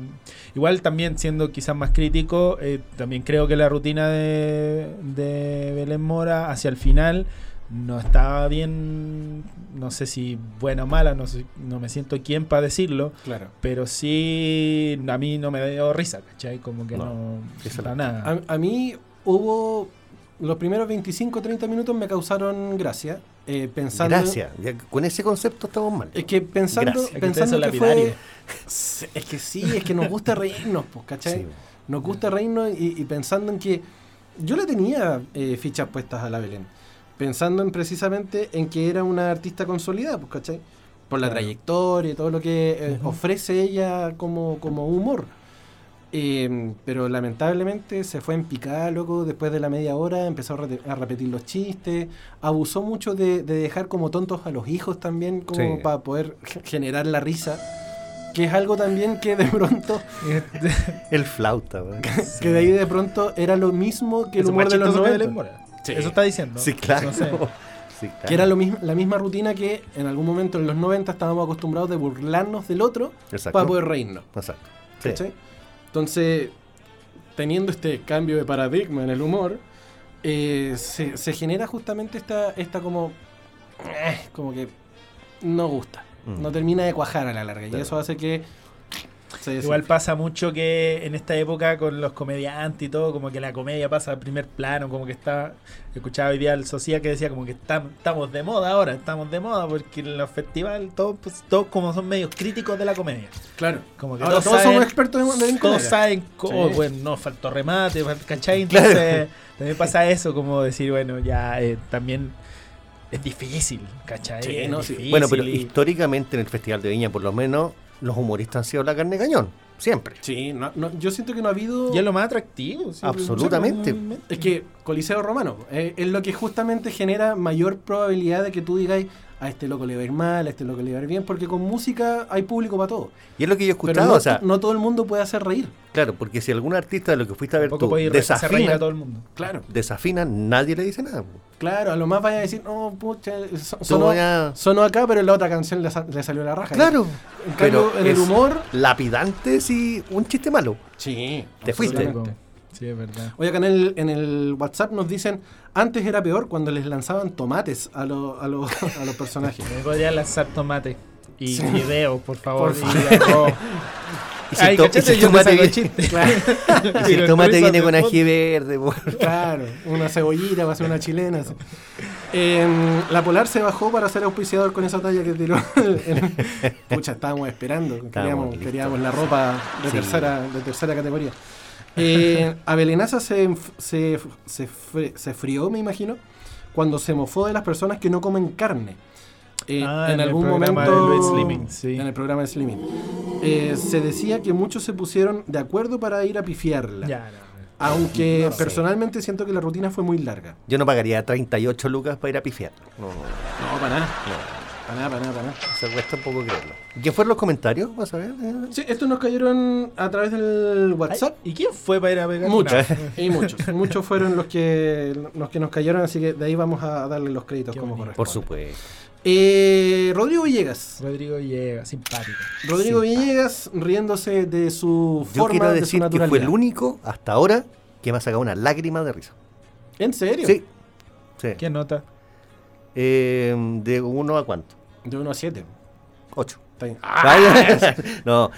Igual también siendo quizás más crítico, eh, también creo que la rutina de, de Belén Mora hacia el final no estaba bien, no sé si buena o mala, no, sé, no me siento quién para decirlo, Claro. pero sí a mí no me dio risa, ¿cachai? Como que No, no... para nada. A, a mí hubo. Los primeros 25 30 minutos me causaron gracia. eh, pensando. Gracias. Ya con ese concepto estamos mal. Es que pensando. Es que pensando que fue. Es que sí, es que nos gusta reírnos, pues, ¿cachai? Sí. Nos gusta reírnos y, y pensando en que. Yo le tenía eh, fichas puestas a la Belén. Pensando en precisamente en que era una artista consolidada, pues, ¿cachai? Por la Claro. trayectoria y todo lo que eh, ofrece ella como, como humor. Eh, pero lamentablemente se fue en picada, loco, después de la media hora, empezó a, repetir los chistes, abusó mucho de, de dejar como tontos a los hijos también, como Sí. para poder generar la risa, que es algo también que de pronto, El flauta, que de ahí de pronto era lo mismo que el humor de los chistoso que 90. Belén Mora. Sí. Eso está diciendo. Sí, claro. No sé. Sí, claro. Que era lo mismo, la misma rutina que en algún momento en los 90 estábamos acostumbrados de burlarnos del otro Exacto. para poder reírnos. Exacto. Sí. ¿cachai? Entonces, teniendo este cambio de paradigma en el humor, eh, se, se genera justamente esta, esta como, eh, como que no gusta, Mm. no termina de cuajar a la larga. Y eso hace que Igual pasa mucho que en esta época con los comediantes y todo, como que la comedia pasa a primer plano, como que está. Escuchaba hoy día al Socia que decía como que tam- estamos de moda ahora, estamos de moda, porque en los festivales todos, pues, todos como son medios críticos de la comedia. Claro. Como que Ahora todos, todos saben, somos expertos en, en todos saben cómo, Sí. bueno, no, faltó remate, ¿cachai? Entonces también pasa eso, como decir, bueno, ya eh, también es difícil, ¿cachai? Sí, sí. Bueno, pero históricamente en el Festival de Viña, por lo menos, los humoristas han sido la carne de cañón. Siempre. Sí, no- no, yo siento que no ha habido... Y es lo más atractivo. sí, Absolutamente. Es que Coliseo Romano eh, es lo que justamente genera mayor probabilidad de que tú digas a este loco le va a ir mal, a este loco le va a ir bien, porque con música hay público para todo. Y es lo que yo he Pero escuchado, no, o sea, no todo el mundo puede hacer reír. claro, porque si algún artista de lo que fuiste a ver tú desafina, a todo el mundo. Claro. desafina, nadie le dice nada. Claro, a lo más vaya a decir, no, pucha, sonó, ya- sonó acá, pero en la otra canción le, sa- le salió la raja. Claro, En cambio, pero en el humor. lapidante si un chiste malo. Sí, Te fuiste. Sí, es verdad. Oye, acá en el, en el WhatsApp nos dicen, antes era peor cuando les lanzaban tomates a, los a, los a los personajes. Me podría lanzar tomate y Sí. video, por favor. Por y favor. arroz. Y si Ay, to- y si tomate, viene- y si Y tomate con ají verde, po. Claro, una cebollita va a ser una chilena. así. Em, la Polar se bajó para ser auspiciador con esa talla que tiró. el- Pucha, estábamos esperando. Queríamos, la ropa de, Sí. tercera, de tercera categoría. Eh, Avelenaza se, se, se, se frió, me imagino, cuando se mofó de las personas que no comen carne. Eh, Ah, en, en algún momento. Slimming, sí. En el programa de Slimming. Eh, se decía que muchos se pusieron de acuerdo para ir a pifiarla. Ya, no, no. Aunque No sé. personalmente siento que la rutina fue muy larga. Yo no pagaría 38 lucas para ir a pifiar. No, no, No, para nada. Para nada, para nada, para nada. se cuesta un poco creerlo. ¿Qué fueron los comentarios? Vas a ver. Sí, estos nos cayeron a través del WhatsApp. Ay, ¿Y quién fue para ir a pegar? Muchos, No. y muchos. Muchos fueron los que, los que nos cayeron, así que de ahí vamos a darle los créditos Qué como bonito. corresponde. Por supuesto. Eh, Rodrigo Villegas. Rodrigo llega, simpático. Rodrigo Villegas riéndose de su Yo forma, quiero de su decir que fue el único hasta ahora que me ha sacado una lágrima de risa. ¿En serio? Sí. sí. ¿Qué nota? Eh, ¿De uno a cuánto? De 1 a 7. 8. Está bien. Ah, no,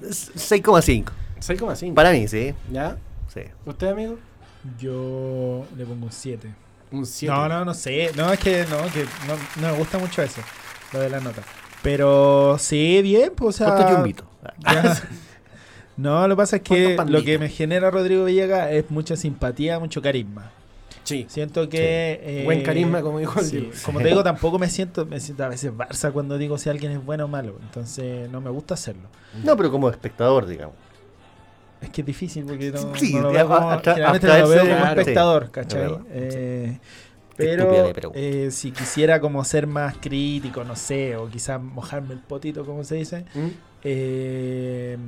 6,5. 6,5. Para mí, sí. ¿Ya? sí. ¿Usted, amigo? Yo le pongo un 7. Un 7. No, no, no sé. No, es que no, que no, no me gusta mucho eso, lo de la nota. Pero sí, bien, pues, o sea. Ya. No, lo que pasa es que ¿Cuántos lo que me genera Rodrigo Villegas es mucha simpatía, mucho carisma. Sí. Siento que. eh, Buen carisma, como dijo el sí. Como te digo, tampoco me siento, me siento a veces Barça cuando digo si alguien es bueno o malo. Entonces no me gusta hacerlo. No, pero como espectador, digamos. Es que es difícil porque no, Sí, no lo veo como, hasta- generalmente hasta no lo veo ese- como claro, espectador, sí, ¿cachai? Eh, Estúpida pero eh, si quisiera como ser más crítico, no sé, o quizás mojarme el potito, como se dice, ¿Mm? eh,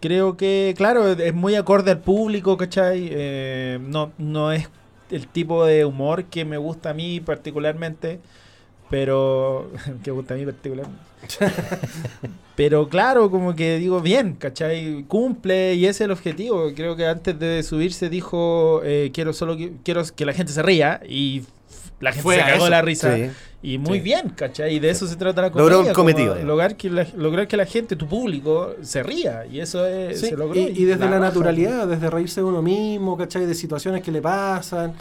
creo que, claro, es muy acorde al público, ¿cachai? Eh, no, no es el tipo de humor que me gusta a mí particularmente, pero... que gusta a mí particularmente. pero claro, como que digo, bien, ¿cachai? Cumple y ese es el objetivo. Creo que antes de subirse dijo, eh, quiero solo que, quiero que la gente se ría y la gente Fue se cagó eso. la risa. Sí. Y muy Sí. bien, ¿cachai? Y de eso se trata la Logró el cometido, lograr, que la, lograr que la gente, tu público, se ría. Y eso es, Sí, se logró. y, y desde la, naturalidad, desde reírse de uno mismo, ¿cachai? De situaciones que le pasan,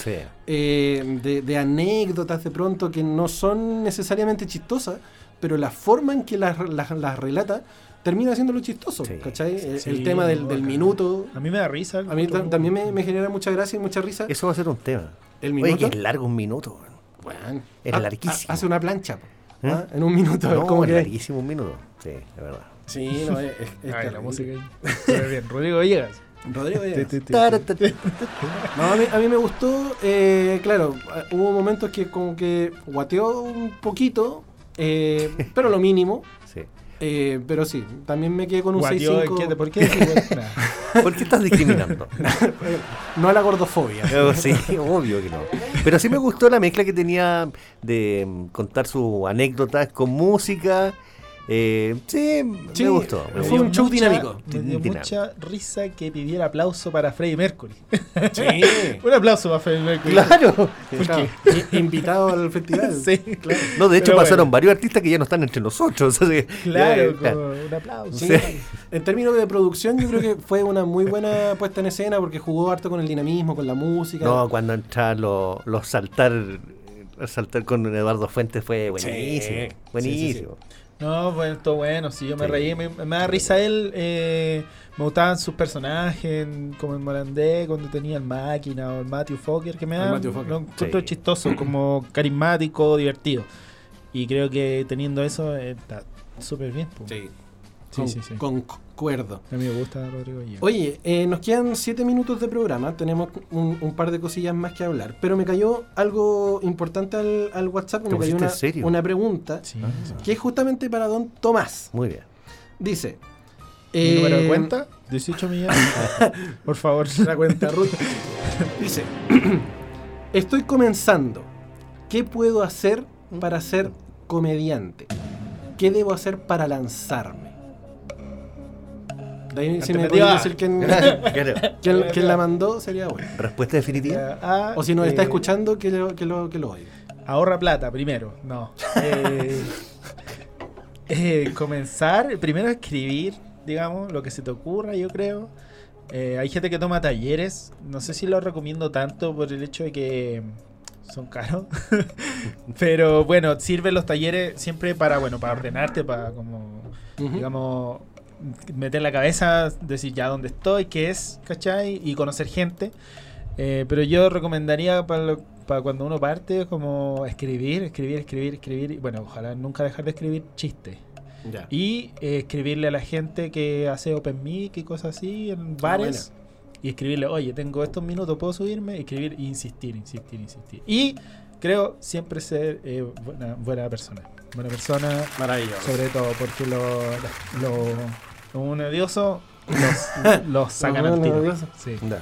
eh, de, de anécdotas de pronto que no son necesariamente chistosas, pero la forma en que las, las, las relata termina siendo chistoso, Sí, ¿cachai? El- sí, el tema del, minuto. A mí me da risa. A mí ta- también me, me genera mucha gracia y mucha risa. Eso va a ser un tema. El Oye, minuto. que es largo un minuto. weón. Weón. Es larguísimo. Hace una plancha, ¿Eh? ¿ah? En un minuto. No, es que- larguísimo un minuto. Sí, es verdad. Sí, no, es, es- Ay, la música bien. Rodrigo Villegas. Rodrigo. No, a mí, a mí me gustó, eh, claro, hubo momentos que como que guateó un poquito, eh, pero lo mínimo. Sí. Eh, pero sí, también me quedé con un Guateó, 6-5. ¿qué- ¿Por qué. ¿Por qué estás discriminando? No a la gordofobia. Oh, sí, obvio que no. Pero sí me gustó la mezcla que tenía de mm, contar sus anécdotas con música. Eh, sí, Sí, me gustó. me fue un show mucha- dinámico. Me dio Dinámico. mucha risa que pidiera aplauso para Freddie Mercury. Sí. Un aplauso para Freddie Mercury. Claro. Invitado al festival. Sí. claro. No, de hecho Pero pasaron bueno. varios artistas que ya no están entre nosotros. así Claro, ya, un aplauso. Sí. En términos de producción, yo creo que fue una muy buena puesta en escena porque jugó harto con el dinamismo, con la música. No, cuando entraron los, los saltar, saltar con Eduardo Fuentes fue buenísimo. Sí, buenísimo. No, bueno, todo bueno, sí, yo me Sí. reí, me, me da risa él, eh, me gustaban sus personajes, como en Morandé, cuando tenía el Máquina o el Matthew Fokker, que me da, lo encuentro Sí. chistoso, como carismático, divertido. Y creo que teniendo eso eh, está súper bien. po. Sí, sí, con- sí, sí. concuerdo. A mí me gusta Rodrigo Guillén. Oye, eh, nos quedan 7 minutos de programa, tenemos un, un par de cosillas más que hablar, pero me cayó algo importante al, al WhatsApp, ¿Te me cayó una, en serio? una pregunta Sí, Ah. sí. que es justamente para don Tomás. Muy bien. Dice... ¿Mi eh, número de cuenta? 18 millones. Por favor. La cuenta Ruth. Dice, estoy comenzando. ¿Qué puedo hacer para ser comediante? ¿Qué debo hacer para lanzarme? De ahí, si me decir quién, Claro. quién- quién la mandó, sería bueno. Respuesta definitiva. Ah, O si nos está eh, escuchando, que lo, que lo, que lo oiga. Ahorra plata primero. No. Eh, eh, comenzar, primero escribir digamos, lo que se te ocurra, yo creo. Eh, hay gente que toma talleres, no sé si lo recomiendo tanto por el hecho de que son caros. Pero bueno, sirven los talleres siempre para, bueno, para ordenarte, para como, digamos, meter la cabeza, decir ya dónde estoy, qué es, ¿cachai? Y conocer gente. Eh, pero yo recomendaría para, lo- para cuando uno parte como escribir, escribir, escribir, escribir. y, Bueno, ojalá nunca dejar de escribir chistes. Ya. Y eh, escribirle a la gente que hace Open Mic y cosas así en bares. Y escribirle, oye, tengo estos minutos, ¿puedo subirme? Escribir e insistir, insistir, insistir. Y creo siempre ser eh, buena, buena persona. Buena persona, Maravilloso. sobre todo, porque lo, lo, lo un odioso los, los sacan al tiro. odiosos. Sí. No.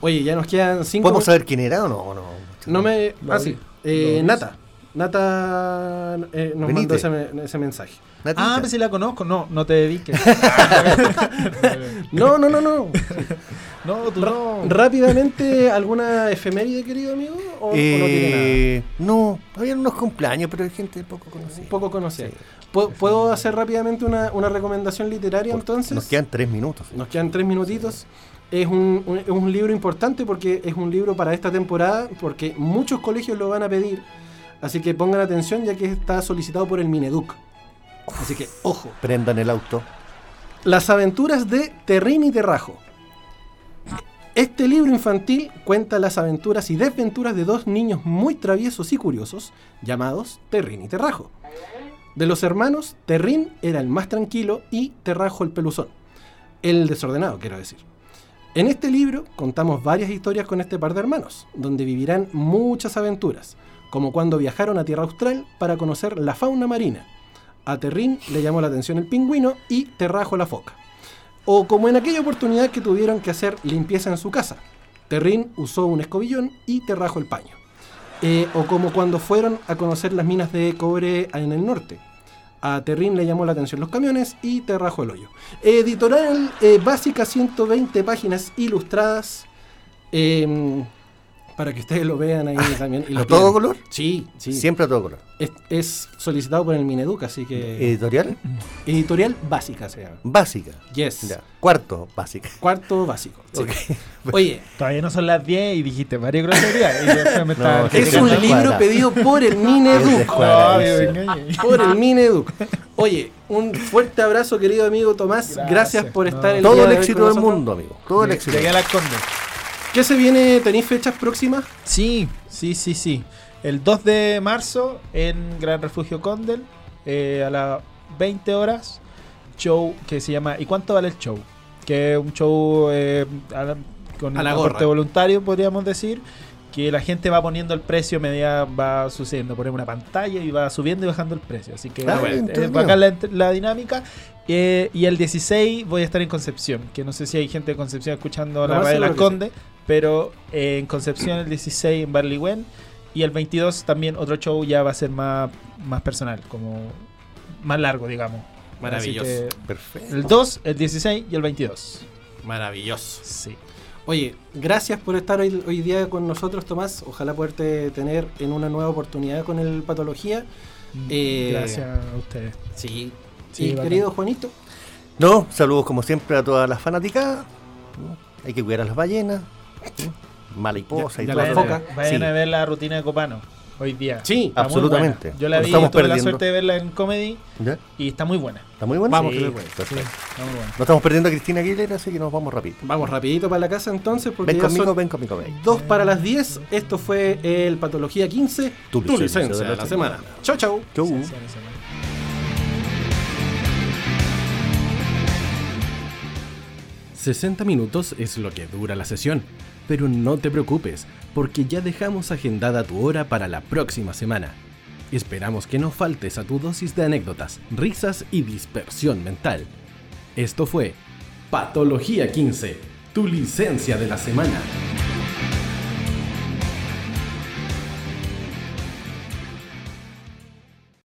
Oye, ya nos quedan cinco. ¿Podemos saber quién era o no? o no? No me. Ah, sí. Eh. Nata. Nata eh, nos mandó ese, me- ese mensaje. Natita. Ah, pues si la conozco. No, no te dediques. No, no, no, no. No, tú no. Rápidamente, ¿alguna efeméride, querido amigo? ¿O, o no tiene nada? Eh, no, había unos cumpleaños, pero hay gente poco conocida. Un poco conocida. Sí. ¿Puedo, puedo hacer rápidamente una, una recomendación literaria entonces? Nos quedan tres minutos. Nos quedan tres minutitos. Es un, un- es un libro importante porque es un libro para esta temporada, porque muchos colegios lo van a pedir. Así que pongan atención ya que está solicitado por el Mineduc. Así que, ojo. Prendan el auto. Las aventuras de Terrín y Terrajo. Este libro infantil cuenta las aventuras y desventuras de dos niños muy traviesos y curiosos llamados Terrín y Terrajo. De los hermanos, Terrín era el más tranquilo y Terrajo el peluzón. El desordenado, quiero decir. En este libro contamos varias historias con este par de hermanos, donde vivirán muchas aventuras, como cuando viajaron a Tierra Austral para conocer la fauna marina. A Terrín le llamó la atención el pingüino y Terrajo la foca. O como en aquella oportunidad que tuvieron que hacer limpieza en su casa. Terrín usó un escobillón y Terrajo el paño. Eh, o como cuando fueron a conocer las minas de cobre en el norte. A Terrín le llamó la atención los camiones y Terrajo el hoyo. Editorial eh, básica, 120 páginas ilustradas. eh, para que ustedes lo vean ahí también. y lo ¿A todo color? Sí, sí. Siempre a todo color. Es, es solicitado por el Mineduc, así que. Editorial editorial básica se llama. básica. Yes. Ya. Cuarto, básica. Cuarto básico. sí. Ok. Oye, Todavía no son las 10 y dijiste varias groserías. Que es un libro cuadra. pedido por el Mineduc. por el Mineduc. Oye, un fuerte abrazo, querido amigo Tomás. Gracias, Gracias. por No. estar el Todo día el éxito del mundo, amigo. Todo el éxito. Llegué a la Conde. ¿Qué se viene? ¿Tenéis fechas próximas? Sí, sí, sí, sí. El 2 de marzo en Gran Refugio Condel, eh, a las 20 horas, show que se llama ¿Y cuánto vale el show? Que es un show eh, a la- con A la aporte voluntario, podríamos decir, que la gente va poniendo el precio a medida va sucediendo. Ponemos una pantalla y va subiendo y bajando el precio. Así que Ah, bueno, es bacán la, la dinámica. Eh, y el 16 voy a estar en Concepción, que no sé si hay gente de Concepción escuchando la radio de la Conde, pero eh, en Concepción el 16 en Barleywen y el 22 también otro show ya va a ser más, más personal, como más largo, digamos. Maravilloso. Que Perfecto. el 2, el 16 y el 22. Maravilloso. Sí. Oye, gracias por estar hoy, hoy día con nosotros, Tomás. Ojalá poderte tener en una nueva oportunidad con el Patología. Eh, Gracias a ustedes. Sí. Sí, y bacán. querido Juanito, No, saludos como siempre a todas las fanaticadas. Hay que cuidar a las ballenas. Mariposa y Ya todo la eso. foca. Vayan Sí. a ver la rutina de Copano hoy día. Sí, Está absolutamente. buena. Yo la vi, estamos tuve la perdiendo. suerte de verla en comedy ¿Ya? y está muy buena. ¿Está muy bueno? Vamos, Sí, que sí, está muy buena. No estamos perdiendo a Cristina Aguilera, así que nos vamos rápido. vamos rapidito para la casa entonces, porque Ven ya conmigo, son ven conmigo, ven. dos para las 10. Esto fue el Patología 15, Tu tu licencia licencia de la semana. Chau, chau. Chau. Sí, sí, sí, sí. 60 minutos es lo que dura la sesión, pero no te preocupes, porque ya dejamos agendada tu hora para la próxima semana. Esperamos que no faltes a tu dosis de anécdotas, risas y dispersión mental. Esto fue Patología 15, tu licencia de la semana.